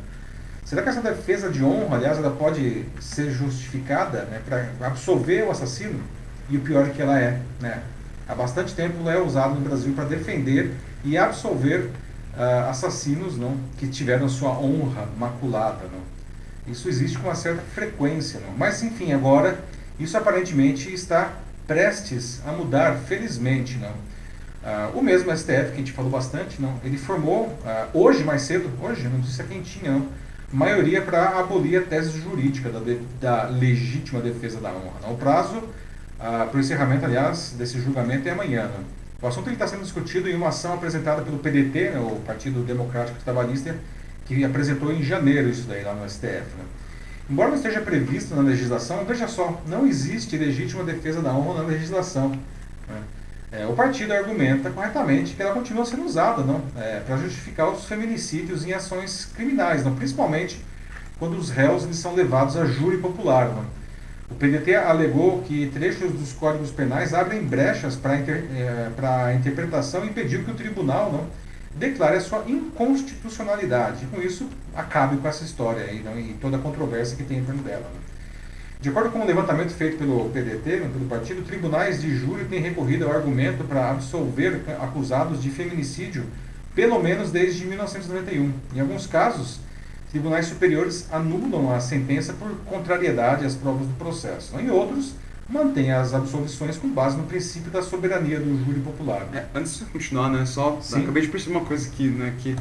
Será que essa defesa de honra, aliás, ela pode ser justificada né, para absolver o assassino? E o pior é que ela é. Né? Há bastante tempo ela é usada no Brasil para defender e absolver uh, assassinos não, que tiveram sua honra maculada. Não? Isso existe com uma certa frequência. Não? Mas, enfim, agora isso aparentemente está prestes a mudar, felizmente. Não? Uh, o mesmo STF, que a gente falou bastante, não, ele formou, uh, hoje mais cedo, hoje, não sei se é quentinha, não, maioria para abolir a tese jurídica da, de, da legítima defesa da honra. Não. O prazo uh, para o encerramento, aliás, desse julgamento é amanhã. O assunto está sendo discutido em uma ação apresentada pelo PDT, né, o Partido Democrático Trabalhista, que apresentou em janeiro isso daí lá no STF. Né? Embora não esteja previsto na legislação, veja só, não existe legítima defesa da honra na legislação. Né? É, o partido argumenta corretamente que ela continua sendo usada não, é, para justificar os feminicídios em ações criminais, não, principalmente quando os réus são levados a júri popular. Não. O PDT alegou que trechos dos códigos penais abrem brechas para inter, é, a interpretação e pediu que o tribunal não, declare a sua inconstitucionalidade. Com isso, acabe com essa história aí, não, e toda a controvérsia que tem em torno dela. Não. De acordo com um levantamento feito pelo PDT, pelo partido, tribunais de júri têm recorrido ao argumento para absolver acusados de feminicídio pelo menos desde 1991. Em alguns casos, tribunais superiores anulam a sentença por contrariedade às provas do processo. Em outros, mantêm as absolvições com base no princípio da soberania do júri popular. É, antes de continuar, né, só Sim. acabei de perceber uma coisa aqui, né, que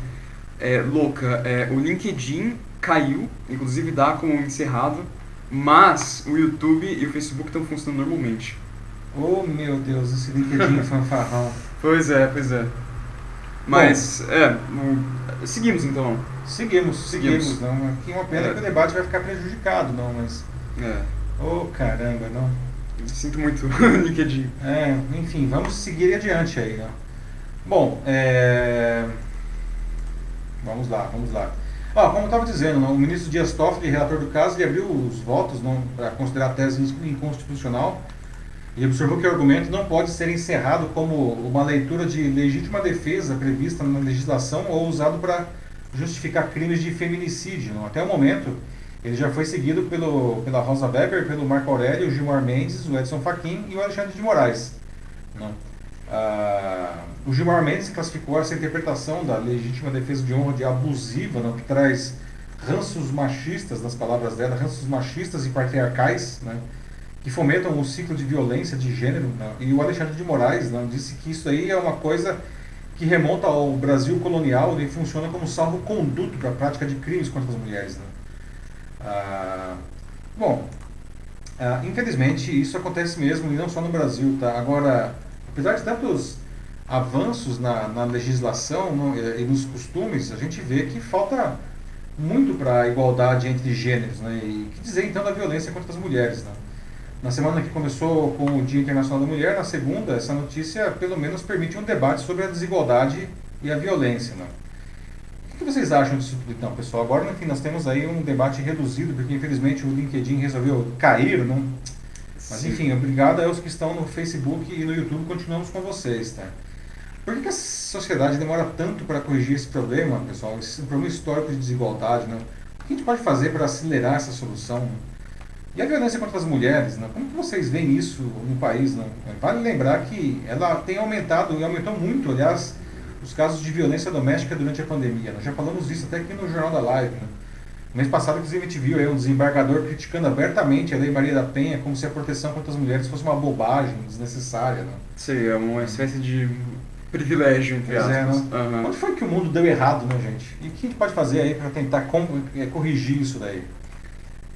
é louca. É, o LinkedIn caiu, inclusive dá como encerrado mas o YouTube e o Facebook estão funcionando normalmente. Oh meu Deus, esse LinkedIn é fanfarrão. (laughs) Pois é, pois é. Mas, Bom, é, seguimos então. Seguimos, seguimos. seguimos não. Aqui uma pena é. que o debate vai ficar prejudicado, não, mas. É. Oh caramba, não. Eu sinto muito (laughs) LinkedIn. É, enfim, vamos seguir adiante aí, né? Bom, é... vamos lá, vamos lá. Ah, como eu estava dizendo, o ministro Dias Toffoli, relator do caso, ele abriu os votos para considerar a tese inconstitucional e observou que o argumento não pode ser encerrado como uma leitura de legítima defesa prevista na legislação ou usado para justificar crimes de feminicídio. Até o momento, ele já foi seguido pelo, pela Rosa Weber, pelo Marco Aurélio, Gilmar Mendes, o Edson Fachin e o Alexandre de Moraes. Não. Ah, o Gilmar Mendes classificou essa interpretação da legítima defesa de honra de abusiva, não, que traz ranços machistas, nas palavras dela, ranços machistas e patriarcais, né, que fomentam o ciclo de violência de gênero. Né, e o Alexandre de Moraes né, disse que isso aí é uma coisa que remonta ao Brasil colonial e funciona como salvo-conduto para a prática de crimes contra as mulheres. Né. Ah, bom, ah, infelizmente isso acontece mesmo e não só no Brasil. Tá? Agora, apesar de tantos avanços na, na legislação no, e nos costumes, a gente vê que falta muito para a igualdade entre gêneros, né? E que dizer então da violência contra as mulheres, né? Na semana que começou com o Dia Internacional da Mulher, na segunda, essa notícia pelo menos permite um debate sobre a desigualdade e a violência, né? O que vocês acham disso tudo então, pessoal? Agora, enfim, nós temos aí um debate reduzido, porque infelizmente o LinkedIn resolveu cair, não? Mas Sim. enfim, obrigado aos que estão no Facebook e no YouTube, continuamos com vocês, tá? Por que, a sociedade demora tanto para corrigir esse problema, pessoal? Esse problema histórico de desigualdade, né? O que a gente pode fazer para acelerar essa solução? E a violência contra as mulheres, né? como que vocês veem isso no país? Né? Vale lembrar que ela tem aumentado, e aumentou muito, aliás, os casos de violência doméstica durante a pandemia. Nós já falamos disso até aqui no Jornal da Live. Né? Mês passado, inclusive, a gente viu aí um desembargador criticando abertamente a Lei Maria da Penha como se a proteção contra as mulheres fosse uma bobagem desnecessária. Né? Sim, é uma espécie de privilégio, entre pois aspas. É, né? uhum. Onde foi que o mundo deu errado, né, gente? E o que a gente pode fazer aí para tentar é, corrigir isso daí?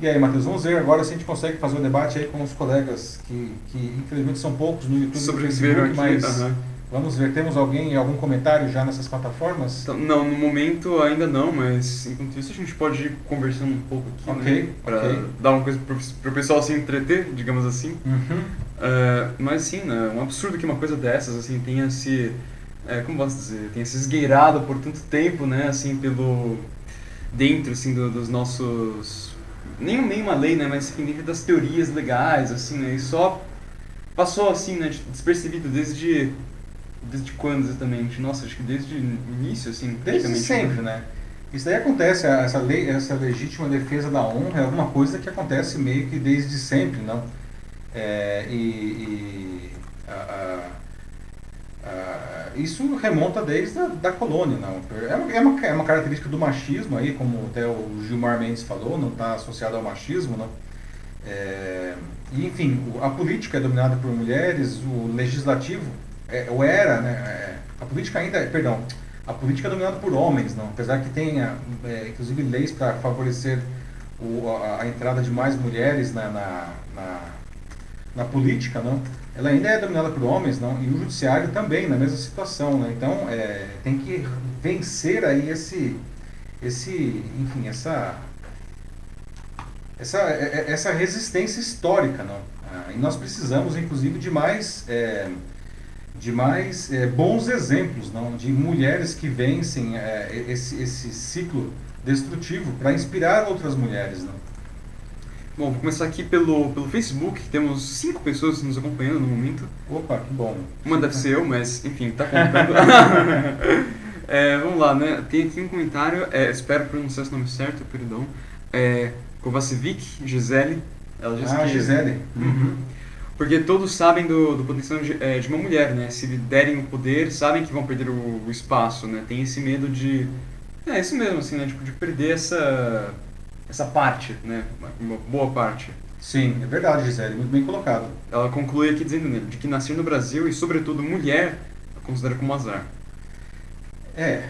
E aí, Matheus, vamos ver agora se a gente consegue fazer um debate aí com os colegas que, que infelizmente são poucos no YouTube Sobreviveram aqui, mas uhum. Vamos ver, temos alguém, algum comentário já nessas plataformas? Então, não, no momento ainda não, mas enquanto isso a gente pode ir conversando um pouco aqui, Ok, né? Pra ok. dar uma coisa pro, pro pessoal se entreter, digamos assim. Uhum. É, mas sim, né, um absurdo que uma coisa dessas assim tenha se, é, como posso dizer, tenha se esgueirado por tanto tempo, né, assim pelo dentro assim do- dos nossos nem nem uma lei, né, mas enfim, dentro das teorias legais, assim, né, e só passou assim, né, despercebido desde desde quando exatamente? Nossa, acho que desde o início, assim, Desde sempre, né? Isso daí acontece, essa lei, essa legítima defesa da honra é alguma coisa que acontece meio que desde sempre, não? É, e e, a- a- a- isso remonta desde a da colônia, não? É uma, é, uma, é uma característica do machismo aí, como até o Gilmar Mendes falou, não está associado ao machismo, não? É, enfim, a política é dominada por mulheres, o legislativo, é, ou era, né? é, a política ainda, perdão, a política é dominada por homens, não? apesar que tenha, é, inclusive, leis para favorecer o, a, a entrada de mais mulheres na, na, na, na política, não? ela ainda é dominada por homens, não? e o judiciário também, na mesma situação. Né? Então, é, tem que vencer aí esse, esse enfim, essa essa, é- é- essa resistência histórica, não? Ah, e nós precisamos, inclusive, de mais, é, de mais é, bons exemplos, não? De mulheres que vencem é, esse, esse ciclo destrutivo para inspirar outras mulheres, não? Bom, vou começar aqui pelo pelo Facebook, temos cinco pessoas nos acompanhando no momento. Opa, que bom. Uma deve ser eu, mas enfim, tá contando. (laughs) É, vamos lá, né? Tem aqui um comentário, é, espero pronunciar esse nome certo, perdão. É, Kovacevic, Gisele. Ela Ah, que. Gisele. Uhum. Porque todos sabem do, do potencial de, é, de uma mulher, né? Se lhe derem o poder, sabem que vão perder o, o espaço, né? Tem esse medo de. É isso mesmo, assim, né? Tipo, de perder essa. essa parte, né? Uma, boa parte. Sim, é verdade, Gisele, muito bem colocado. Ela conclui aqui dizendo né, de que nascer no Brasil e, sobretudo, mulher, ela considera como azar. É,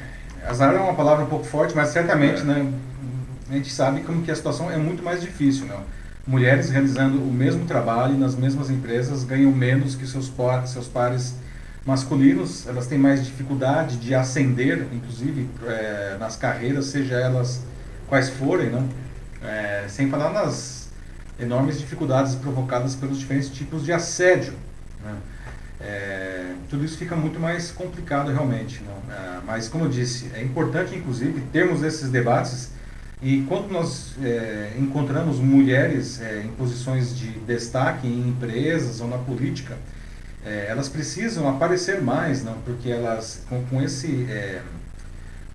azar é uma palavra um pouco forte, mas certamente, É. né, a gente sabe como que a situação é muito mais difícil, não? Mulheres realizando o mesmo trabalho nas mesmas empresas ganham menos que seus, par, seus pares masculinos, elas têm mais dificuldade de ascender, inclusive, é, nas carreiras, seja elas quais forem, não? É, sem falar nas enormes dificuldades provocadas pelos diferentes tipos de assédio, né? É, tudo isso fica muito mais complicado realmente. Não? É, mas, como eu disse, é importante, inclusive, termos esses debates e quando nós é, encontramos mulheres é, em posições de destaque em empresas ou na política, é, elas precisam aparecer mais, não? porque elas, com, com esse... é,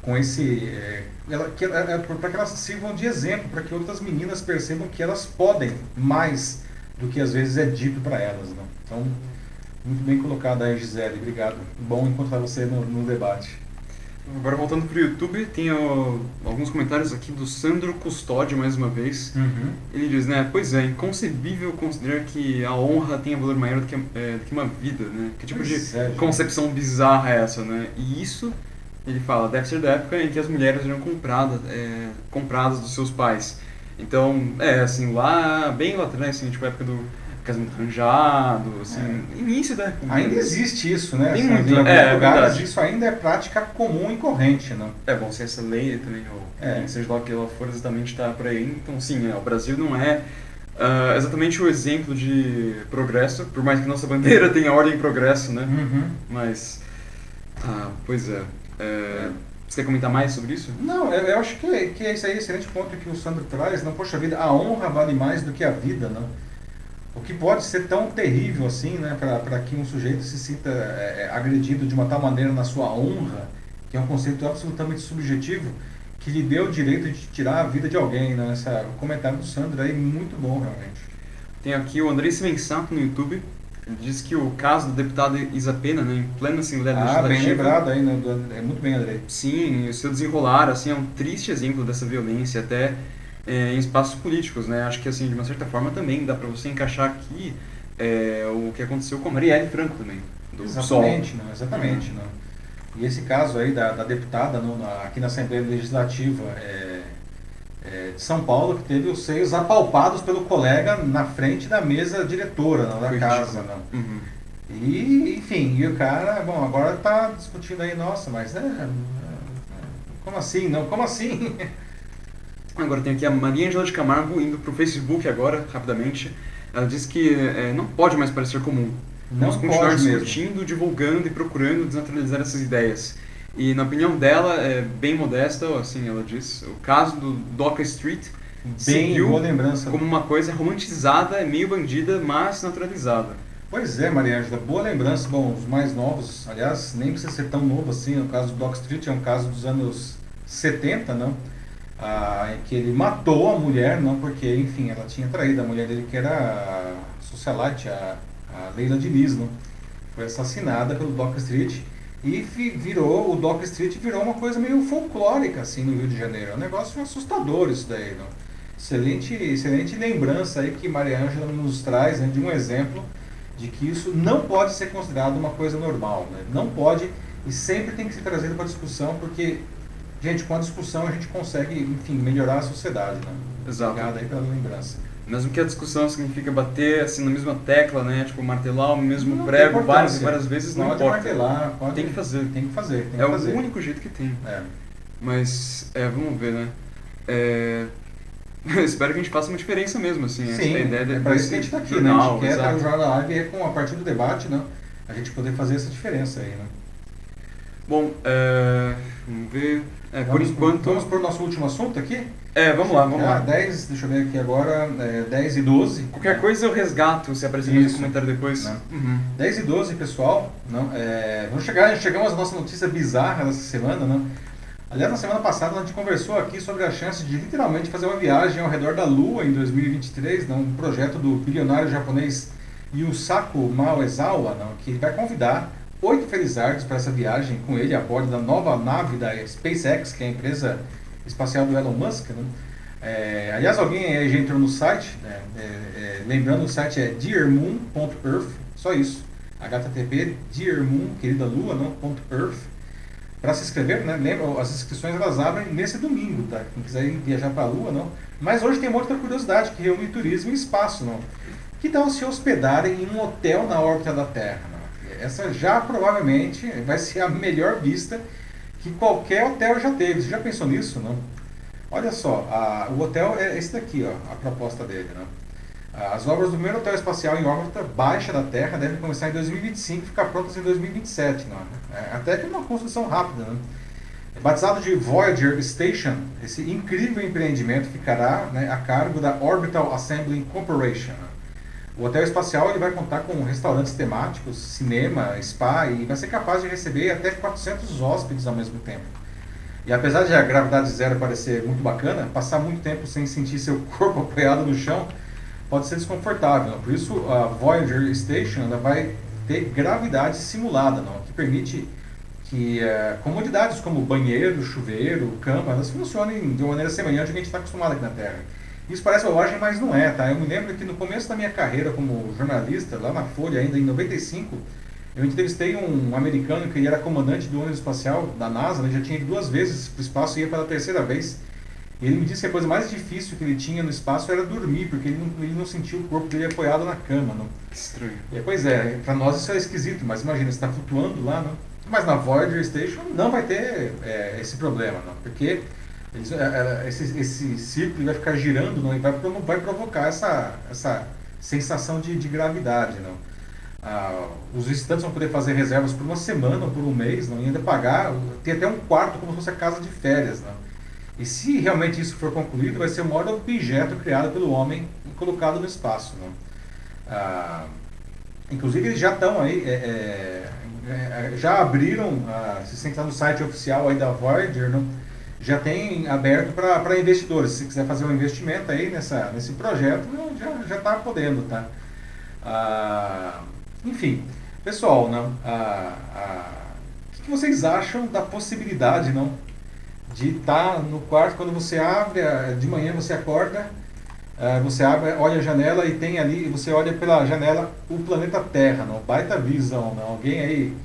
com esse é, ela, que, para que elas sirvam de exemplo, para que outras meninas percebam que elas podem mais do que às vezes é dito para elas. Não? Então, muito bem colocado aí, Gisele. Obrigado. Bom encontrar você no, no debate. Agora, voltando pro YouTube, tem ó, alguns comentários aqui do Sandro Custódio, mais uma vez. Ele diz, né, pois é, inconcebível considerar que a honra tenha valor maior do que, é, do que uma vida, né? Que tipo de Pois é, gente. concepção bizarra é essa, né? E isso, ele fala, deve ser da época em que as mulheres eram compradas, é, compradas dos seus pais. Então, é, assim, lá, bem lá atrás, assim, tipo, a época do casamento arranjado, assim, início da... Ainda existe isso, né? Tem Assim, muito, em alguns é, é lugares verdade. isso ainda é prática comum e corrente, não? É bom, se essa lei também, ou É. enfim, seja lá o que ela for exatamente está por aí. Então, sim, é, o Brasil não é ah, exatamente o exemplo de progresso, por mais que nossa bandeira (laughs) tenha ordem e progresso, né? Uhum. Mas, ah, pois é. É, Você quer comentar mais sobre isso? Não, eu, eu acho que, que esse aí é excelente ponto que o Sandro traz. Não, poxa vida, a honra vale mais do que a vida, não? O que pode ser tão terrível assim, né, para que um sujeito se sinta é, é, agredido de uma tal maneira na sua honra, que é um conceito absolutamente subjetivo, que lhe deu o direito de tirar a vida de alguém, né? Essa, o comentário do Sandro aí, muito bom, realmente. Tem aqui o André Svensato no YouTube. Ele diz que o caso do deputado Isa Pena, né, em plena Assembleia Ah, bem Legislativa... lembrado aí, né? do- É muito bem, Andrei. Sim, o seu desenrolar assim, é um triste exemplo dessa violência, até é, em espaços políticos, né? Acho que, assim, de uma certa forma também dá para você encaixar aqui é, o que aconteceu com a Marielle Franco também, do PSOL. Exatamente, não, exatamente. Não. E esse caso aí da, da deputada no- na- aqui na Assembleia Legislativa é, é, de São Paulo, que teve os seios apalpados pelo colega na frente da mesa diretora não, da Foi casa. ridículo. Não. Uhum. E, enfim, e o cara, bom, agora tá discutindo aí, nossa, mas né, como assim? Não, como assim? (laughs) Agora tem aqui a Maria Angela de Camargo indo pro Facebook agora, rapidamente. Ela diz que é, não pode mais parecer comum. Não Vamos continuar mesmo. discutindo, divulgando e procurando desnaturalizar essas ideias. E na opinião dela, é bem modesta, assim ela diz, o caso do Doca Street Bem boa lembrança. como uma coisa romantizada, meio bandida, mas naturalizada. Pois é, Maria Ângela, boa lembrança. Bom, os mais novos, aliás, nem precisa ser tão novo assim. No caso do Doc Street, é um caso dos anos 70, não? Ah, que ele matou a mulher, não porque, enfim, ela tinha traído a mulher dele, que era a socialite, a, a Leila Diniz, não? Foi assassinada pelo Doc Street e virou, o Doc Street virou uma coisa meio folclórica, assim, no Rio de Janeiro. É um negócio assustador isso daí, não? Excelente, excelente lembrança aí que Maria Ângela nos traz né, de um exemplo de que isso não pode ser considerado uma coisa normal, né? não pode e sempre tem que ser trazido para discussão, porque, gente, com a discussão a gente consegue, enfim, melhorar a sociedade. Né? Exato. Obrigado aí pela lembrança. Mesmo que a discussão significa bater assim na mesma tecla, né? Tipo, martelar o mesmo Não prego várias, várias vezes, não pode importa. martelar, pode... Tem que fazer. Tem que fazer, tem É que o fazer. único jeito que tem. É. Mas, é, vamos ver, né? É... (laughs) Espero que a gente faça uma diferença mesmo, assim. Sim, é a ideia é de- para isso que a gente está aqui, jornal, né? A gente quer exato. o Jornal da Live é com a partir do debate, né? A gente poder fazer essa diferença aí, né? Bom, é... vamos ver. É, por Vamos- enquanto. Vamos para o nosso último assunto aqui? É, vamos lá, vamos Ah, lá. 10, deixa eu ver aqui agora, é, 10 e 12. Qualquer coisa eu resgato, se aparecer um comentário depois. Né? Uhum. 10 e 12, pessoal. Não, é, vamos chegar, chegamos à nossa notícia bizarra dessa semana. Não? Aliás, na semana passada a gente conversou aqui sobre a chance de literalmente fazer uma viagem ao redor da Lua em 2023, não? um projeto do bilionário japonês Yusaku Maezawa, não? que vai convidar oito felizardos para essa viagem com ele a bordo da nova nave da SpaceX, que é a empresa espacial do Elon Musk. Não? É, aliás, alguém aí já entrou no site, né? É, é, lembrando, o site é dearmoon.earth, só isso. HTTP, dearmoon, querida lua, não, .earth. Para se inscrever, né? Lembra, as inscrições elas abrem nesse domingo, tá? Quem quiser viajar para a lua, não. Mas hoje tem uma outra curiosidade que reúne turismo e espaço, não. Que tal se hospedarem em um hotel na órbita da Terra? Essa já provavelmente vai ser a melhor vista que qualquer hotel já teve. Você já pensou nisso, não? Olha só, a- o hotel é esse daqui, ó, a proposta dele. Né? As obras do primeiro hotel espacial em órbita baixa da Terra devem começar em 2025 e ficar prontas em 2027. Não? É, até que uma construção rápida. Né? Batizado de Voyager Station, esse incrível empreendimento ficará né, a cargo da Orbital Assembly Corporation. né? O hotel espacial ele vai contar com restaurantes temáticos, cinema, spa e vai ser capaz de receber até 400 hóspedes ao mesmo tempo. E apesar de a gravidade zero parecer muito bacana, passar muito tempo sem sentir seu (laughs) corpo apoiado no chão pode ser desconfortável. Por isso, a Voyager Station vai ter gravidade simulada, não? que permite que eh, comodidades como banheiro, chuveiro, cama, elas funcionem de uma maneira semelhante ao que a gente está acostumado aqui na Terra. Isso parece bobagem, mas não é, tá? Eu me lembro que no começo da minha carreira como jornalista, lá na Folha, ainda em 95, eu entrevistei um americano que era comandante do ônibus espacial da NASA, ele já tinha ido duas vezes para o espaço e ia pela terceira vez. E ele me disse que a coisa mais difícil que ele tinha no espaço era dormir, porque ele não, ele não sentia o corpo dele apoiado na cama. Não? Estranho. E, pois é, para nós isso é esquisito, mas imagina, você está flutuando lá, não? Mas na Voyager Station não vai ter é, esse problema, não, porque esse, esse círculo vai ficar girando não, vai, vai provocar essa, essa sensação de, de gravidade. Não? Ah, os visitantes vão poder fazer reservas por uma semana ou por um mês, não? e ainda pagar, tem até um quarto como se fosse a casa de férias. Não? E se realmente isso for concluído, vai ser o maior objeto criado pelo homem e colocado no espaço. Não? Ah, inclusive eles já estão aí, é, é, é, já abriram, ah, se você entrar no site oficial aí da Voyager, não? Já tem aberto para investidores. Se quiser fazer um investimento aí nessa, nesse projeto, já está podendo, tá? Ah, enfim, pessoal, não, ah, ah, o que, vocês acham da possibilidade, não, de estar no quarto quando você abre, ah, de manhã você acorda, ah, você abre, olha a janela e tem ali, você olha pela janela o planeta Terra, não, baita visão, não, alguém aí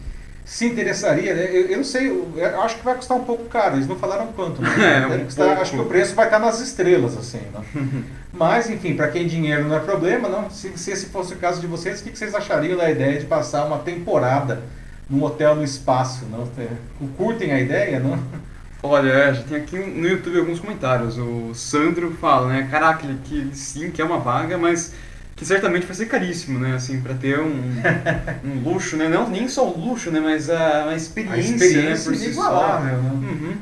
se interessaria, né? Eu, eu não sei, eu, acho que vai custar um pouco caro, eles não falaram quanto, né? (laughs) É, um custar- acho que o preço vai estar nas estrelas, assim, né? (laughs) Mas, enfim, para quem dinheiro não é problema, não? Se, se esse fosse o caso de vocês, o que que vocês achariam da ideia de passar uma temporada num hotel no espaço, não? É, Curtem a ideia, não? (laughs) Olha, é, já tem aqui no YouTube alguns comentários. O Sandro fala, né? Caraca, ele, que sim quer uma vaga, mas que certamente vai ser caríssimo, né? Assim, pra ter um, (laughs) um luxo, né? Não, nem só o luxo, né? Mas a, a A experiência, experiência né? Por si só. inigualável, né? Uhum.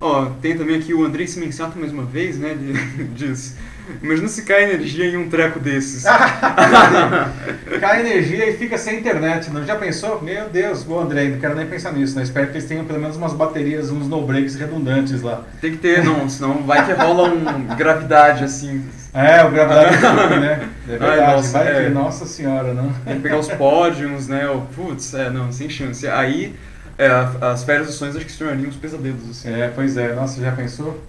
Ó, tem também aqui o Andrei Simensato mais uma vez, né? Ele (laughs) diz: Imagina se cai energia em um treco desses. (laughs) Cai energia e fica sem internet, não? Já pensou? Meu Deus, o André, não quero nem pensar nisso, né? Espero que eles tenham pelo menos umas baterias, uns no-breaks redundantes lá. Tem que ter, não, senão vai que rola um gravidade assim. É, o gravidade (laughs) né? É verdade, Ai, nossa, vai é. que, nossa senhora, não? Tem que pegar os pódios, né? O, putz, é, não, sem chance. Aí, é, as férias dos sonhos acho que se tornariam uns pesadelos, assim. É, pois é, nossa, já pensou?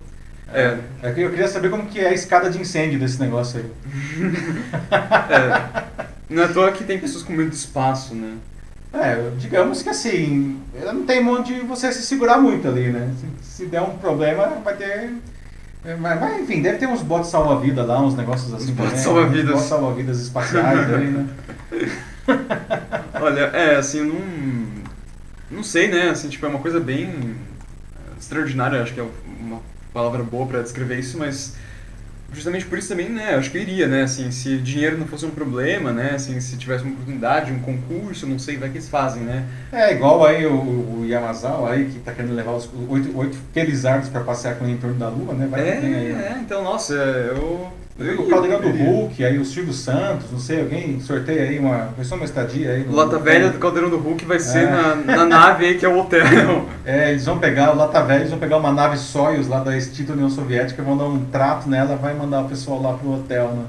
É. É que eu queria saber como que é a escada de incêndio desse negócio aí. (laughs) É, não é à toa que tem pessoas com medo do espaço, né? É, digamos que assim, não tem onde você se segurar muito ali, né? Se, se der um problema, vai ter. É, Mas, mas, enfim, deve ter uns botes salva-vida lá, uns negócios assim. Botes também, salva-vidas. Botes salva-vidas espaciais aí, né? (laughs) Olha, é, assim, eu não. Não sei, né? Assim, tipo, é uma coisa bem extraordinária, acho que é uma palavra boa pra descrever isso, mas justamente por isso também, né? Acho que eu iria, né? Assim, se dinheiro não fosse um problema, né? Assim, se tivesse uma oportunidade, um concurso, não sei, vai que eles fazem, né? É igual aí o, o Yamazal aí, que tá querendo levar os oito, oito felizardos pra passear com ele em torno da Lua, né? Vai É, que tem aí. né? é, então, nossa, eu. O Caldeirão do. Hulk, aí o Silvio Santos, não sei, alguém sorteia aí uma. Pessoa uma estadia aí. no- Lata Velha do Caldeirão do Hulk vai ser É. na, na nave aí que é o hotel. (laughs) É, eles vão pegar o Lata Velha, eles vão pegar uma nave Soyuz lá da extinta União Soviética, vão dar um trato nela, vai mandar o pessoal lá pro hotel, né?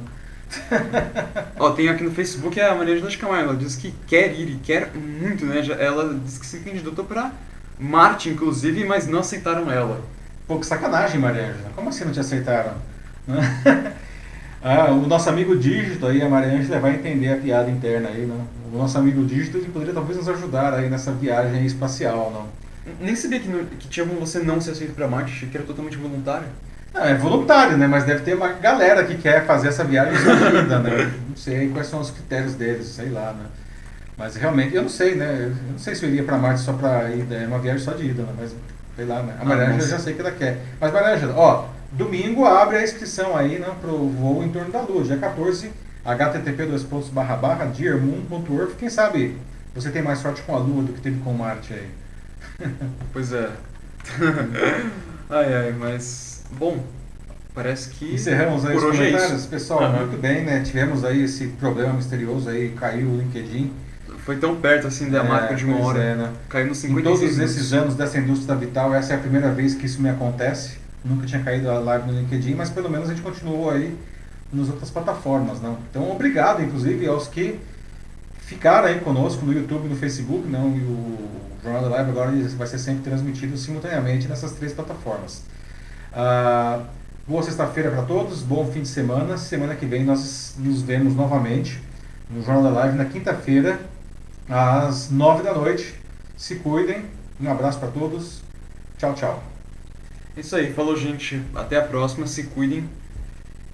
(laughs) Ó, tem aqui no Facebook a Maria de Camargo, ela diz que quer ir e quer muito, né? Ela diz que se candidatou pra Marte, inclusive, mas não aceitaram ela. Pô, que sacanagem, Maria. Como assim não te aceitaram? (laughs) ah, o nosso amigo Dígito aí, a Maria Ângela, vai entender a piada interna aí, né? O nosso amigo Dígito, ele poderia talvez nos ajudar aí nessa viagem espacial, não? Nem sabia que, não- que tinha como você não ser aceito pra Marte, achei que era totalmente voluntário. Não, é voluntário, né? Mas deve ter uma galera que quer fazer essa viagem escondida, né? Não sei quais são os critérios deles, sei lá, né? Mas realmente, eu não sei, né? Eu não sei se eu iria pra Marte só pra ida, é uma viagem só de ida, né? Mas sei lá, né? A Ah, Maria Ângela eu nossa. já sei que ela quer. Mas Maria Ângela, ó, domingo abre a inscrição aí, né? Pro voo em torno da Lua, dia 14, http dearmoon.org. Quem sabe você tem mais sorte com a Lua do que teve com Marte aí. (laughs) Pois é. (laughs) ai, ai, mas. Bom, parece que. Encerramos aí por os hoje é comentários. isso. Pessoal, Aham. muito bem, né? Tivemos aí esse problema misterioso aí, caiu o LinkedIn. Foi tão perto assim da É, marca de uma hora. é, né? Caiu nos Em 56 todos minutos. esses anos dessa indústria vital, essa é a primeira vez que isso me acontece. Nunca tinha caído a live no LinkedIn, mas pelo menos a gente continuou aí nas outras plataformas, não? Então, obrigado, inclusive, aos que ficaram aí conosco no YouTube no Facebook, não? E o Jornal da Live agora vai ser sempre transmitido simultaneamente nessas três plataformas. Ah, boa sexta-feira para todos, bom fim de semana. Semana que vem nós nos vemos novamente no Jornal da Live na quinta-feira, às nove da noite. Se cuidem, um abraço para todos. Tchau, tchau. Isso aí, falou gente. Até a próxima, se cuidem.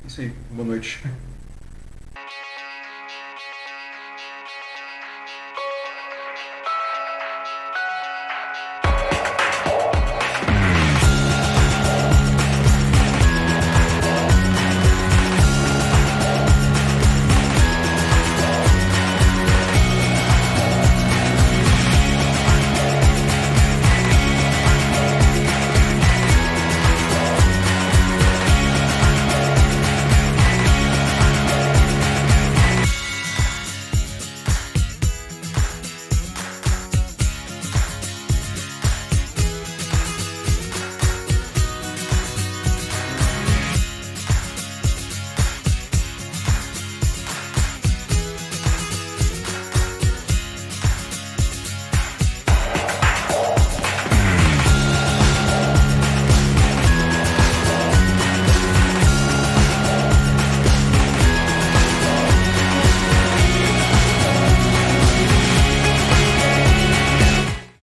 Isso aí, boa noite.